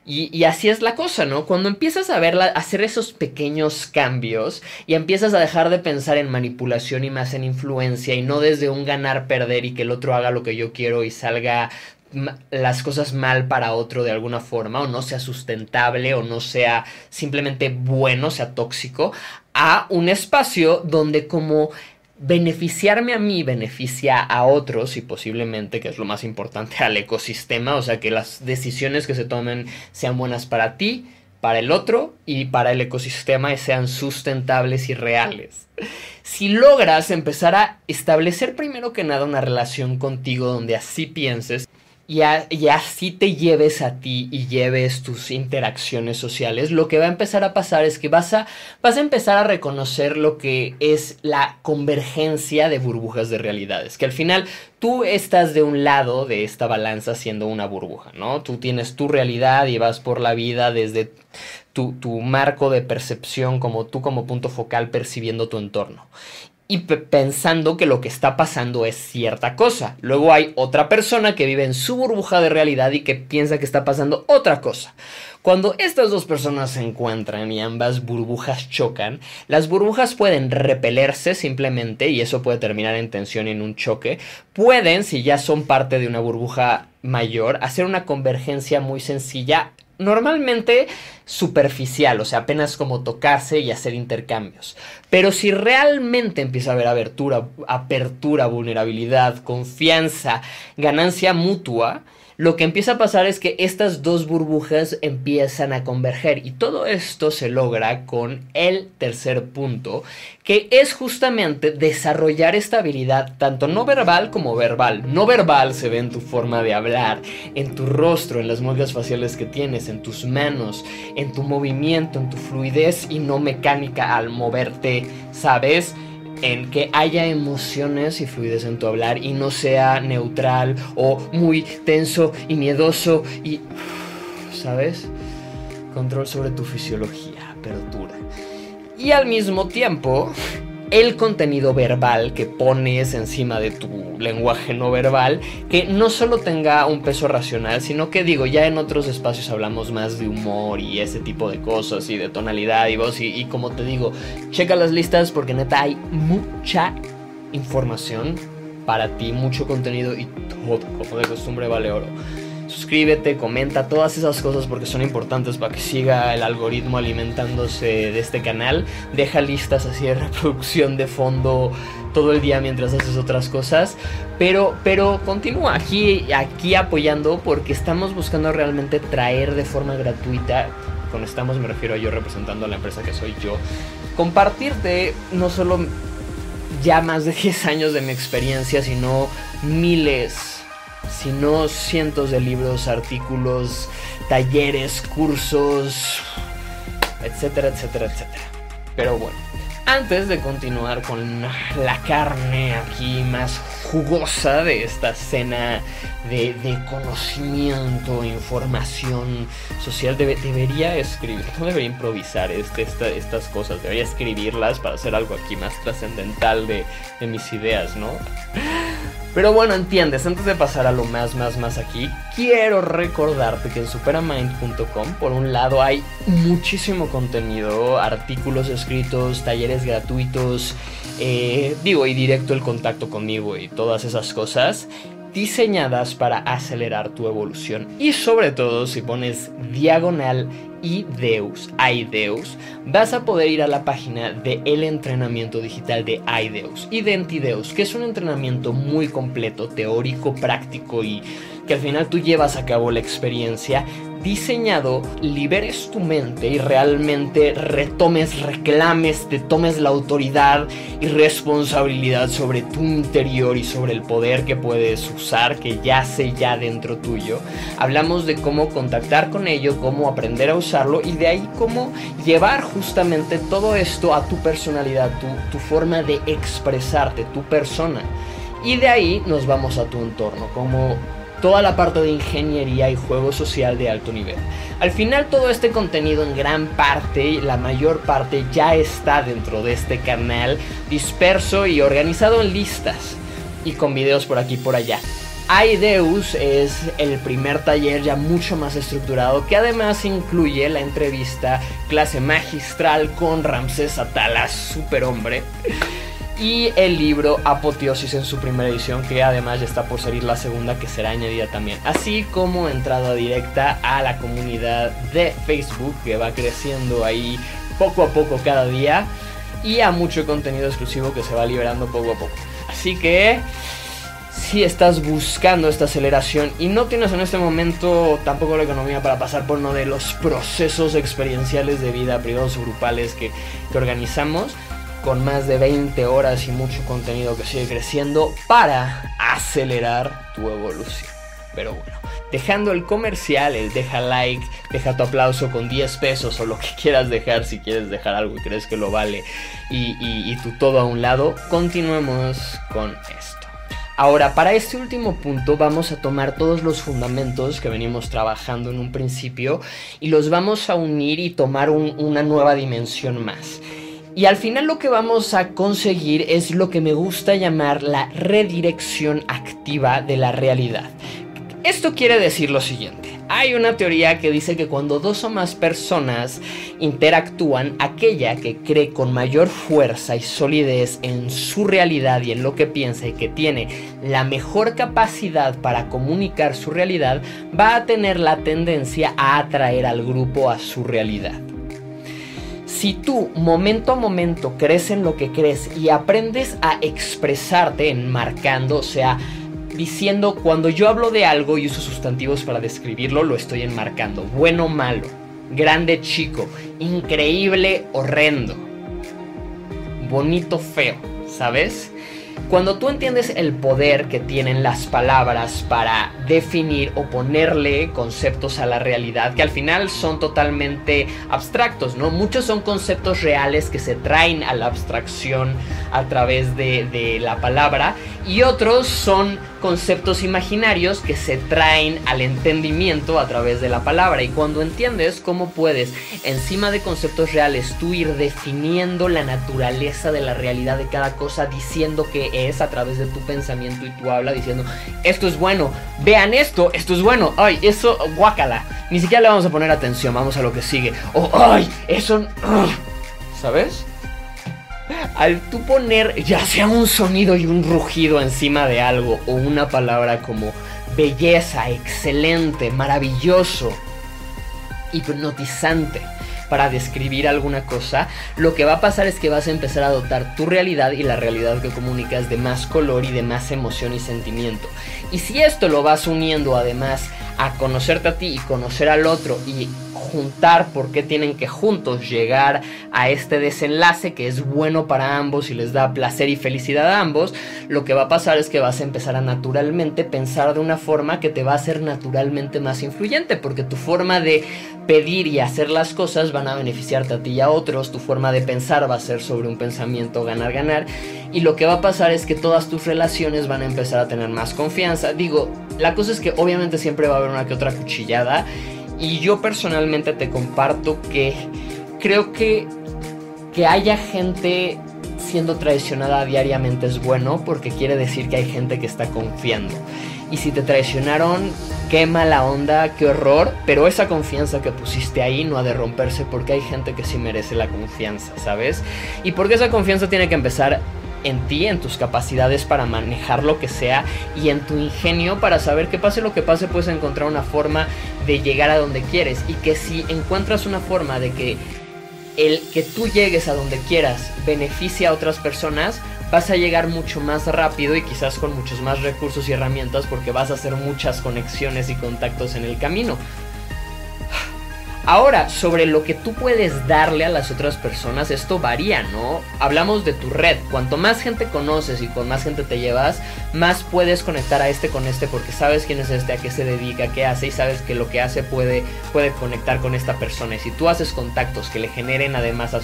Y, así es la cosa, ¿no? Cuando empiezas a verla, hacer esos pequeños cambios y empiezas a dejar de pensar en manipulación y más en influencia y no desde un ganar-perder y que el otro haga lo que yo quiero y salga las cosas mal para otro de alguna forma o no sea sustentable o no sea simplemente bueno, sea tóxico, a un espacio donde como beneficiarme a mí beneficia a otros y posiblemente, que es lo más importante, al ecosistema, o sea, que las decisiones que se tomen sean buenas para ti, para el otro y para el ecosistema y sean sustentables y reales. Si logras empezar a establecer primero que nada una relación contigo donde así pienses, y, así te lleves a ti y lleves tus interacciones sociales, lo que va a empezar a pasar es que vas a, vas a empezar a reconocer lo que es la convergencia de burbujas de realidades, que al final tú estás de un lado de esta balanza siendo una burbuja, ¿no? Tú tienes tu realidad y vas por la vida desde tu, tu marco de percepción como tú como punto focal percibiendo tu entorno y pensando que lo que está pasando es cierta cosa. Luego hay otra persona que vive en su burbuja de realidad y que piensa que está pasando otra cosa. Cuando estas dos personas se encuentran y ambas burbujas chocan, las burbujas pueden repelerse simplemente y eso puede terminar en tensión y en un choque. Pueden, si ya son parte de una burbuja mayor, hacer una convergencia muy sencilla normalmente superficial, o sea, apenas como tocarse y hacer intercambios. Pero si realmente empieza a haber abertura, apertura, vulnerabilidad, confianza, ganancia mutua, lo que empieza a pasar es que estas dos burbujas empiezan a converger y todo esto se logra con el tercer punto, que es justamente desarrollar esta habilidad tanto no verbal como verbal. No verbal se ve en tu forma de hablar, en tu rostro, en las muecas faciales que tienes, en tus manos, en tu movimiento, en tu fluidez y no mecánica al moverte, ¿sabes? En que haya emociones y fluidez en tu hablar y no sea neutral o muy tenso y miedoso y, ¿sabes? Control sobre tu fisiología, apertura. Y al mismo tiempo, el contenido verbal que pones encima de tu lenguaje no verbal, que no solo tenga un peso racional, sino que digo, ya en otros espacios hablamos más de humor y ese tipo de cosas y de tonalidad y voz y, como te digo, checa las listas porque neta hay mucha información para ti, mucho contenido y todo, como de costumbre, vale oro suscríbete, comenta, todas esas cosas porque son importantes para que siga el algoritmo alimentándose de este canal. Deja listas así de reproducción de fondo todo el día mientras haces otras cosas. Pero, pero continúa aquí, aquí apoyando porque estamos buscando realmente traer de forma gratuita. Con estamos me refiero a yo representando a la empresa que soy yo. Compartirte no solo ya más de 10 años de mi experiencia, sino miles sino cientos de libros, artículos, talleres, cursos, etcétera, etcétera, etcétera. Pero bueno, antes de continuar con la carne aquí más jugosa de esta cena de, conocimiento, información social, debería escribir, no debería improvisar este, estas cosas, debería escribirlas para hacer algo aquí más trascendental de, de mis ideas, ¿no? Pero bueno, entiendes, antes de pasar a lo más, más, más aquí, quiero recordarte que en superamind.com, por un lado, hay muchísimo contenido, artículos escritos, talleres gratuitos, eh, digo, y directo el contacto conmigo y todas esas cosas diseñadas para acelerar tu evolución. Y sobre todo si pones diagonal IDEUS, IDEUS, vas a poder ir a la página de el entrenamiento digital de IDEUS, Identideus, que es un entrenamiento muy completo, teórico, práctico y que al final tú llevas a cabo la experiencia diseñado liberes tu mente y realmente retomes, reclames, te tomes la autoridad y responsabilidad sobre tu interior y sobre el poder que puedes usar, que yace ya dentro tuyo. Hablamos de cómo contactar con ello, cómo aprender a usarlo y de ahí cómo llevar justamente todo esto a tu personalidad, tu, tu forma de expresarte, tu persona. Y de ahí nos vamos a tu entorno, como toda la parte de ingeniería y juego social de alto nivel. Al final todo este contenido en gran parte, la mayor parte ya está dentro de este canal, disperso y organizado en listas y con videos por aquí y por allá. Aideus es el primer taller ya mucho más estructurado que además incluye la entrevista clase magistral con Ramsés Atala, superhombre y el libro Apoteosis en su primera edición, que además ya está por salir la segunda, que será añadida también. Así como entrada directa a la comunidad de Facebook, que va creciendo ahí poco a poco cada día, y a mucho contenido exclusivo que se va liberando poco a poco. Así que si estás buscando esta aceleración y no tienes en este momento tampoco la economía para pasar por uno de los procesos experienciales de vida privados o grupales que, que organizamos, con más de 20 horas y mucho contenido que sigue creciendo para acelerar tu evolución. Pero bueno, dejando el comercial, el deja like, deja tu aplauso con 10 pesos o lo que quieras dejar si quieres dejar algo y crees que lo vale y, tu todo a un lado, continuemos con esto. Ahora, para este último punto vamos a tomar todos los fundamentos que venimos trabajando en un principio y los vamos a unir y tomar una nueva dimensión más. Y al final lo que vamos a conseguir es lo que me gusta llamar la redirección activa de la realidad. Esto quiere decir lo siguiente. Hay una teoría que dice que cuando dos o más personas interactúan, aquella que cree con mayor fuerza y solidez en su realidad y en lo que piensa y que tiene la mejor capacidad para comunicar su realidad, va a tener la tendencia a atraer al grupo a su realidad si tú momento a momento crees en lo que crees y aprendes a expresarte enmarcando, o sea, diciendo cuando yo hablo de algo y uso sustantivos para describirlo, lo estoy enmarcando. Bueno, malo, grande, chico, increíble, horrendo, bonito, feo, ¿sabes? Cuando tú entiendes el poder que tienen las palabras para definir o ponerle conceptos a la realidad, que al final son totalmente abstractos, ¿no? Muchos son conceptos reales que se traen a la abstracción a través de, la palabra y otros son conceptos imaginarios que se traen al entendimiento a través de la palabra. Y cuando entiendes cómo puedes, encima de conceptos reales, tú ir definiendo la naturaleza de la realidad de cada cosa, diciendo que es a través de tu pensamiento y tu habla, diciendo, esto es bueno, vean esto, esto es bueno, ay, eso, guácala. Ni siquiera le vamos a poner atención, vamos a lo que sigue. O, ay, eso, ¿sabes? Al tú poner ya sea un sonido y un rugido encima de algo o una palabra como belleza, excelente, maravilloso, hipnotizante para describir alguna cosa, lo que va a pasar es que vas a empezar a dotar tu realidad y la realidad que comunicas de más color y de más emoción y sentimiento. Y si esto lo vas uniendo además a conocerte a ti y conocer al otro y juntar porque tienen que juntos llegar a este desenlace que es bueno para ambos y les da placer y felicidad a ambos, lo que va a pasar es que vas a empezar a naturalmente pensar de una forma que te va a hacer naturalmente más influyente porque tu forma de pedir y hacer las cosas van a beneficiarte a ti y a otros, tu forma de pensar va a ser sobre un pensamiento ganar-ganar y lo que va a pasar es que todas tus relaciones van a empezar a tener más confianza. Digo, la cosa es que obviamente siempre va a haber una que otra cuchillada y yo personalmente te comparto que creo que que haya gente siendo traicionada diariamente es bueno porque quiere decir que hay gente que está confiando. Y si te traicionaron, qué mala onda, qué horror, pero esa confianza que pusiste ahí no ha de romperse porque hay gente que sí merece la confianza, ¿sabes? Y porque esa confianza tiene que empezar en ti, en tus capacidades para manejar lo que sea y en tu ingenio para saber que pase lo que pase puedes encontrar una forma de llegar a donde quieres y que si encuentras una forma de que el que tú llegues a donde quieras beneficia a otras personas, vas a llegar mucho más rápido y quizás con muchos más recursos y herramientas porque vas a hacer muchas conexiones y contactos en el camino. Ahora, sobre lo que tú puedes darle a las otras personas, esto varía, ¿no? Hablamos de tu red. Cuanto más gente conoces y con más gente te llevas, más puedes conectar a este con este porque sabes quién es este, a qué se dedica, qué hace y sabes que lo que hace puede, puede conectar con esta persona. Y si tú haces contactos que le generen además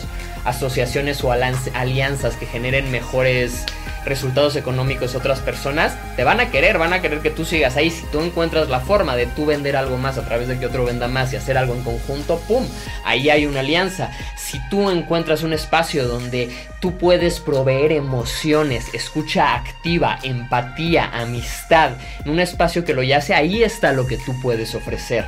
asociaciones o alianzas que generen mejores resultados económicos otras personas, te van a querer, van a querer que tú sigas ahí. Si tú encuentras la forma de tú vender algo más a través de que otro venda más y hacer algo en conjunto, ¡pum! Ahí hay una alianza. Si tú encuentras un espacio donde tú puedes proveer emociones, escucha activa, empatía, amistad, en un espacio que lo yace, ahí está lo que tú puedes ofrecer.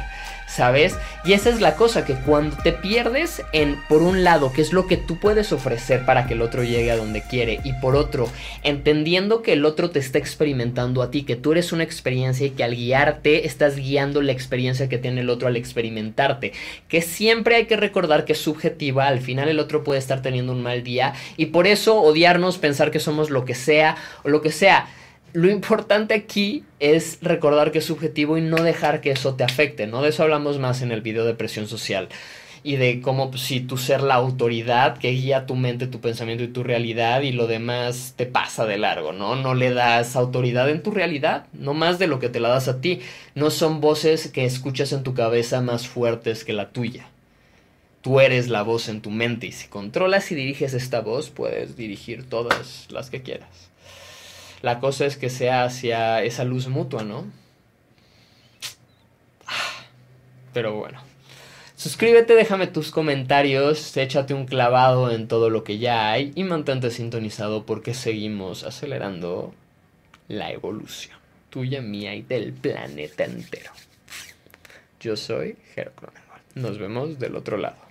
¿Sabes? Y esa es la cosa, que cuando te pierdes en, por un lado, qué es lo que tú puedes ofrecer para que el otro llegue a donde quiere, y por otro, entendiendo que el otro te está experimentando a ti, que tú eres una experiencia y que al guiarte estás guiando la experiencia que tiene el otro al experimentarte, que siempre hay que recordar que es subjetiva, al final el otro puede estar teniendo un mal día, y por eso odiarnos, pensar que somos lo que sea, o lo que sea, lo importante aquí es recordar que es subjetivo y no dejar que eso te afecte, ¿no? De eso hablamos más en el video de presión social y de cómo pues, si tú ser la autoridad que guía tu mente, tu pensamiento y tu realidad y lo demás te pasa de largo, ¿no? No le das autoridad en tu realidad, no más de lo que te la das a ti. No son voces que escuchas en tu cabeza más fuertes que la tuya. Tú eres la voz en tu mente y si controlas y diriges esta voz, puedes dirigir todas las que quieras. La cosa es que sea hacia esa luz mutua, ¿no? Pero bueno. Suscríbete, déjame tus comentarios, échate un clavado en todo lo que ya hay y mantente sintonizado porque seguimos acelerando la evolución tuya, mía y del planeta entero. Yo soy Jero Nos vemos del otro lado.